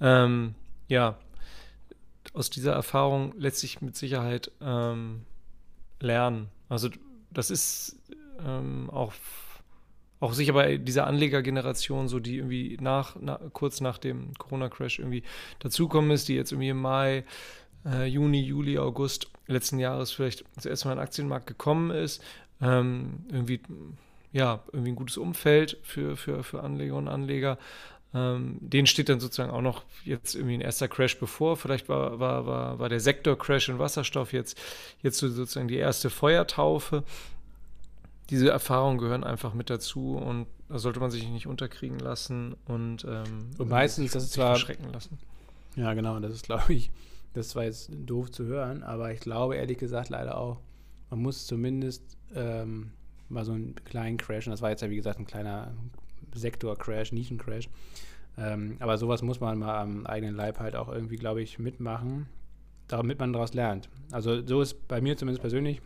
Speaker 2: ähm, ja, aus dieser Erfahrung lässt sich mit Sicherheit ähm, lernen. Also das ist ähm, auch, auch sicher bei dieser Anlegergeneration, so die irgendwie nach, nach kurz nach dem Corona-Crash irgendwie dazukommen ist, die jetzt irgendwie im Mai, äh, Juni, Juli, August letzten Jahres vielleicht das erste Mal in den Aktienmarkt gekommen ist, ähm, irgendwie ja, irgendwie ein gutes Umfeld für, für, für Anleger und Anleger. Ähm, denen steht dann sozusagen auch noch jetzt irgendwie ein erster Crash bevor. Vielleicht war, war, war, war der Sektor-Crash in Wasserstoff jetzt, jetzt sozusagen die erste Feuertaufe. Diese Erfahrungen gehören einfach mit dazu und da sollte man sich nicht unterkriegen lassen und, ähm,
Speaker 1: und meistens, das ist zwar schrecken lassen. Ja, genau, das ist, glaube ich, das war jetzt doof zu hören, aber ich glaube ehrlich gesagt leider auch, man muss zumindest ähm, mal so einen kleinen Crash. Und das war jetzt ja, wie gesagt, ein kleiner Sektor-Crash, Nischen-Crash. Ähm, aber sowas muss man mal am eigenen Leib halt auch irgendwie, glaube ich, mitmachen, damit man daraus lernt. Also so ist bei mir zumindest persönlich.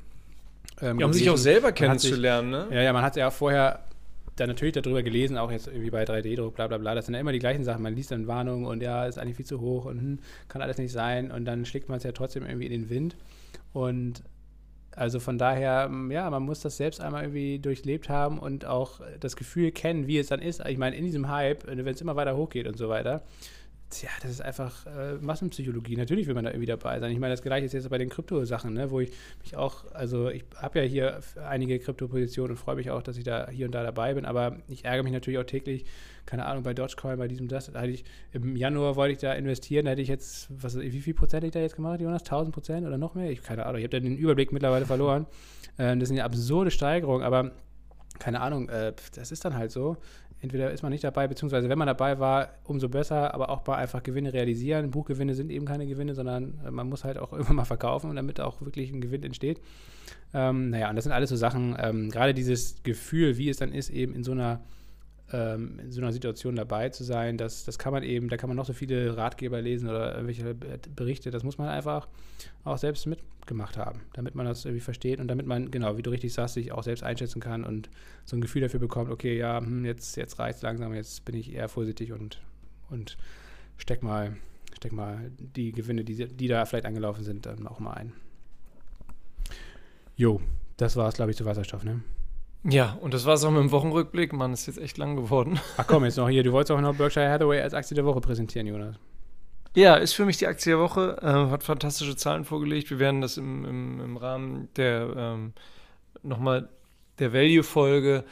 Speaker 2: Ähm, ja, um sich auch selber kennenzulernen,
Speaker 1: ne? Ja, ja, man hat ja auch vorher dann natürlich darüber gelesen, auch jetzt irgendwie bei 3D-Druck, bla bla bla. Das sind ja immer die gleichen Sachen. Man liest dann Warnungen und ja, ist eigentlich viel zu hoch und hm, kann alles nicht sein. Und dann schlägt man es ja trotzdem irgendwie in den Wind. Und also von daher, mm, ja, man muss das selbst einmal irgendwie durchlebt haben und auch das Gefühl kennen, wie es dann ist. Ich meine, in diesem Hype, wenn es immer weiter hochgeht und so weiter, ja, das ist einfach äh, Massenpsychologie. Natürlich will man da irgendwie dabei sein. Ich meine, das gleiche ist jetzt bei den Krypto-Sachen, ne, wo ich mich auch, also ich habe ja hier einige Krypto-Positionen und freue mich auch, dass ich da hier und da dabei bin, aber ich ärgere mich natürlich auch täglich, keine Ahnung, bei Dogecoin, bei diesem, das, da ich, im Januar wollte ich da investieren, da hätte ich jetzt, was, wie viel Prozent hätte ich da jetzt gemacht, Jonas? 1000 Prozent oder noch mehr? Ich, keine Ahnung, ich habe da den Überblick mittlerweile verloren. Ähm, das sind ja absurde Steigerungen, aber keine Ahnung, äh, das ist dann halt so entweder ist man nicht dabei, beziehungsweise wenn man dabei war, umso besser, aber auch mal einfach Gewinne realisieren. Buchgewinne sind eben keine Gewinne, sondern äh, man muss halt auch irgendwann mal verkaufen, damit auch wirklich ein Gewinn entsteht. Ähm, naja, und das sind alles so Sachen, ähm, gerade dieses Gefühl, wie es dann ist, eben in so einer ähm, in so einer Situation dabei zu sein, das, das kann man eben, da kann man noch so viele Ratgeber lesen oder irgendwelche Berichte, das muss man einfach auch selbst mitgemacht haben, damit man das irgendwie versteht und damit man, genau, wie du richtig sagst, sich auch selbst einschätzen kann und so ein Gefühl dafür bekommt, okay, ja, hm, jetzt, jetzt reicht es langsam, jetzt bin ich eher vorsichtig und, und steck mal, steck mal die Gewinne, die, die da vielleicht angelaufen sind, dann auch mal ein. Jo, das war es, glaube ich, zu Wasserstoff, ne?
Speaker 2: Ja, und das war es auch mit dem Wochenrückblick. Mann, ist jetzt echt lang geworden.
Speaker 1: Ach komm, jetzt noch hier. Du wolltest auch noch Berkshire Hathaway als Aktie der Woche präsentieren, Jonas.
Speaker 2: Ja, ist für mich die Aktie der Woche. Äh, hat fantastische Zahlen vorgelegt. Wir werden das im, im, im Rahmen der ähm, nochmal der Value-Folge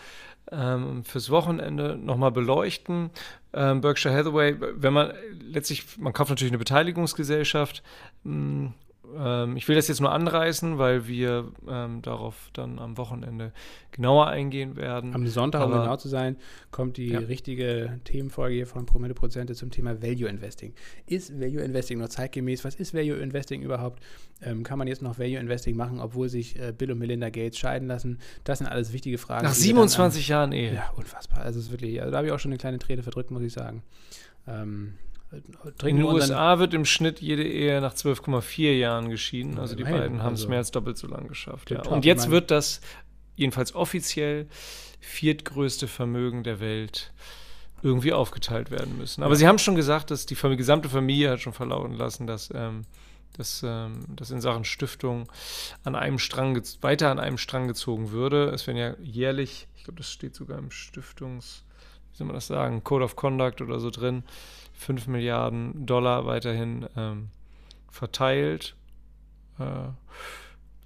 Speaker 2: ähm, fürs Wochenende nochmal beleuchten. Ähm, Berkshire Hathaway, wenn man letztlich, man kauft natürlich eine Beteiligungsgesellschaft, mh, mm, ähm, ich will das jetzt nur anreißen, weil wir ähm, darauf dann am Wochenende genauer eingehen werden.
Speaker 1: Am Sonntag, Aber, um genau zu sein, kommt die ja. richtige Themenfolge hier von Promille Prozente zum Thema Value Investing. Ist Value Investing noch zeitgemäß? Was ist Value Investing überhaupt? Ähm, kann man jetzt noch Value Investing machen, obwohl sich äh, Bill und Melinda Gates scheiden lassen? Das sind alles wichtige Fragen.
Speaker 2: Nach 27 dann, Jahren Ehe.
Speaker 1: Ja, unfassbar. Also, es ist wirklich, also da habe ich auch schon eine kleine Träne verdrückt, muss ich sagen.
Speaker 2: Ähm, in den USA wird im Schnitt jede Ehe nach 12,4 Jahren geschieden. Also die beiden haben es also mehr als doppelt so lang geschafft. Ja. Und jetzt wird das jedenfalls offiziell viertgrößte Vermögen der Welt irgendwie aufgeteilt werden müssen. Aber ja. sie haben schon gesagt, dass die Familie, gesamte Familie hat schon verlauten lassen, dass, ähm, dass, ähm, dass in Sachen Stiftung an einem Strang weiter an einem Strang gezogen würde. Es werden ja jährlich, ich glaube, das steht sogar im Stiftungs, wie soll man das sagen, Code of Conduct oder so drin, 5 Milliarden Dollar weiterhin ähm, verteilt äh,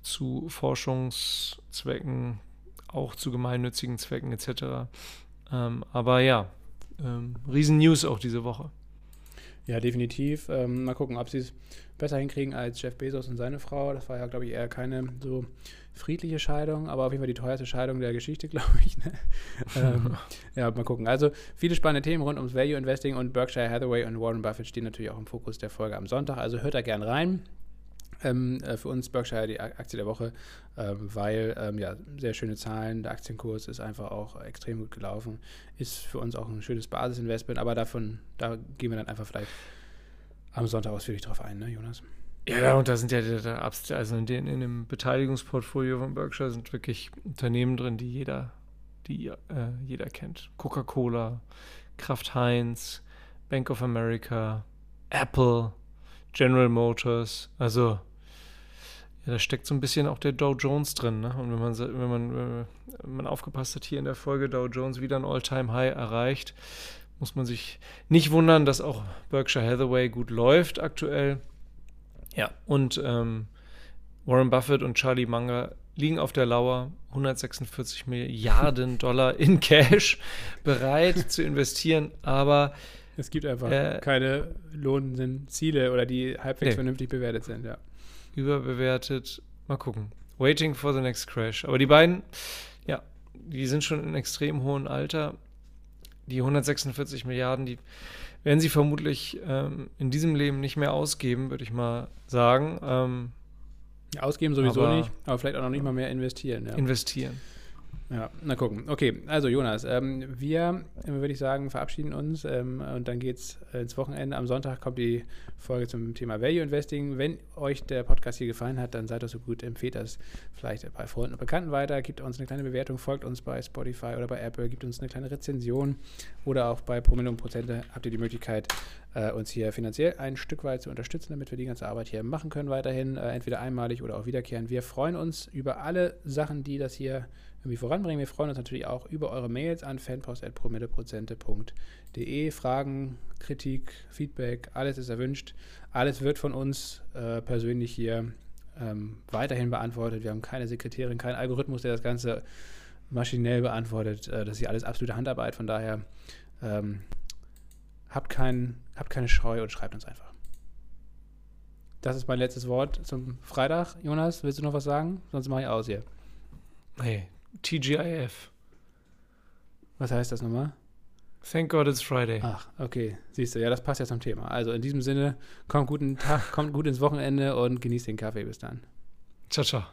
Speaker 2: zu Forschungszwecken, auch zu gemeinnützigen Zwecken etc. Ähm, aber ja, ähm, Riesen-News auch diese Woche.
Speaker 1: Ja, definitiv. Ähm, mal gucken, ob sie es besser hinkriegen als Jeff Bezos und seine Frau. Das war ja, glaube ich, eher keine so friedliche Scheidung, aber auf jeden Fall die teuerste Scheidung der Geschichte, glaube ich. Ne? ähm, ja, mal gucken. Also viele spannende Themen rund ums Value Investing und Berkshire Hathaway und Warren Buffett stehen natürlich auch im Fokus der Folge am Sonntag. Also hört da gern rein. Ähm, äh, für uns Berkshire die Aktie der Woche, ähm, weil ähm, ja sehr schöne Zahlen, der Aktienkurs ist einfach auch extrem gut gelaufen, ist für uns auch ein schönes Basisinvestment, aber davon, da gehen wir dann einfach vielleicht am Sonntag ausführlich drauf ein, ne, Jonas?
Speaker 2: Ja, und da sind ja, also in, den, in dem Beteiligungsportfolio von Berkshire sind wirklich Unternehmen drin, die jeder, die äh, jeder kennt. Coca-Cola, Kraft Heinz, Bank of America, Apple, General Motors. Also ja, da steckt so ein bisschen auch der Dow Jones drin. Ne? Und wenn man, wenn man, wenn man aufgepasst hat, hier in der Folge Dow Jones wieder ein All-Time-High erreicht, muss man sich nicht wundern, dass auch Berkshire Hathaway gut läuft aktuell. Ja, und ähm, Warren Buffett und Charlie Munger liegen auf der Lauer, 146 Milliarden Dollar in Cash, bereit zu investieren, aber
Speaker 1: es gibt einfach äh, keine lohnenden Ziele oder die halbwegs nee. vernünftig bewertet sind, ja.
Speaker 2: Überbewertet, mal gucken. Waiting for the next crash. Aber die beiden, ja, die sind schon in extrem hohem Alter. Die 146 Milliarden, die werden sie vermutlich ähm, in diesem Leben nicht mehr ausgeben, würde ich mal sagen. Ähm,
Speaker 1: ausgeben sowieso aber, nicht, aber vielleicht auch noch nicht mal mehr investieren.
Speaker 2: Ja. Investieren.
Speaker 1: Ja, na gucken. Okay, also Jonas, ähm, wir, würde ich sagen, verabschieden uns ähm, und dann geht es ins Wochenende. Am Sonntag kommt die Folge zum Thema Value Investing. Wenn euch der Podcast hier gefallen hat, dann seid doch so gut, empfehlt das vielleicht bei Freunden und Bekannten weiter, gebt uns eine kleine Bewertung, folgt uns bei Spotify oder bei Apple, gebt uns eine kleine Rezension oder auch bei Promille und Prozente habt ihr die Möglichkeit, äh, uns hier finanziell ein Stück weit zu unterstützen, damit wir die ganze Arbeit hier machen können weiterhin, äh, entweder einmalig oder auch wiederkehren. Wir freuen uns über alle Sachen, die das hier irgendwie voranbringen. Wir freuen uns natürlich auch über eure Mails an fanpost.promilleprozente.de. Fragen, Kritik, Feedback, alles ist erwünscht. Alles wird von uns äh, persönlich hier ähm, weiterhin beantwortet. Wir haben keine Sekretärin, keinen Algorithmus, der das Ganze maschinell beantwortet. Äh, das ist hier alles absolute Handarbeit. Von daher ähm, habt, kein, habt keine Scheu und schreibt uns einfach. Das ist mein letztes Wort zum Freitag. Jonas, willst du noch was sagen? Sonst mache ich aus hier.
Speaker 2: Hey, TGIF.
Speaker 1: Was heißt das nochmal?
Speaker 2: Thank God it's Friday.
Speaker 1: Ach, okay. Siehst du, ja, das passt ja zum Thema. Also in diesem Sinne, kommt guten Tag, kommt gut ins Wochenende und genießt den Kaffee. Bis dann.
Speaker 2: Ciao, ciao.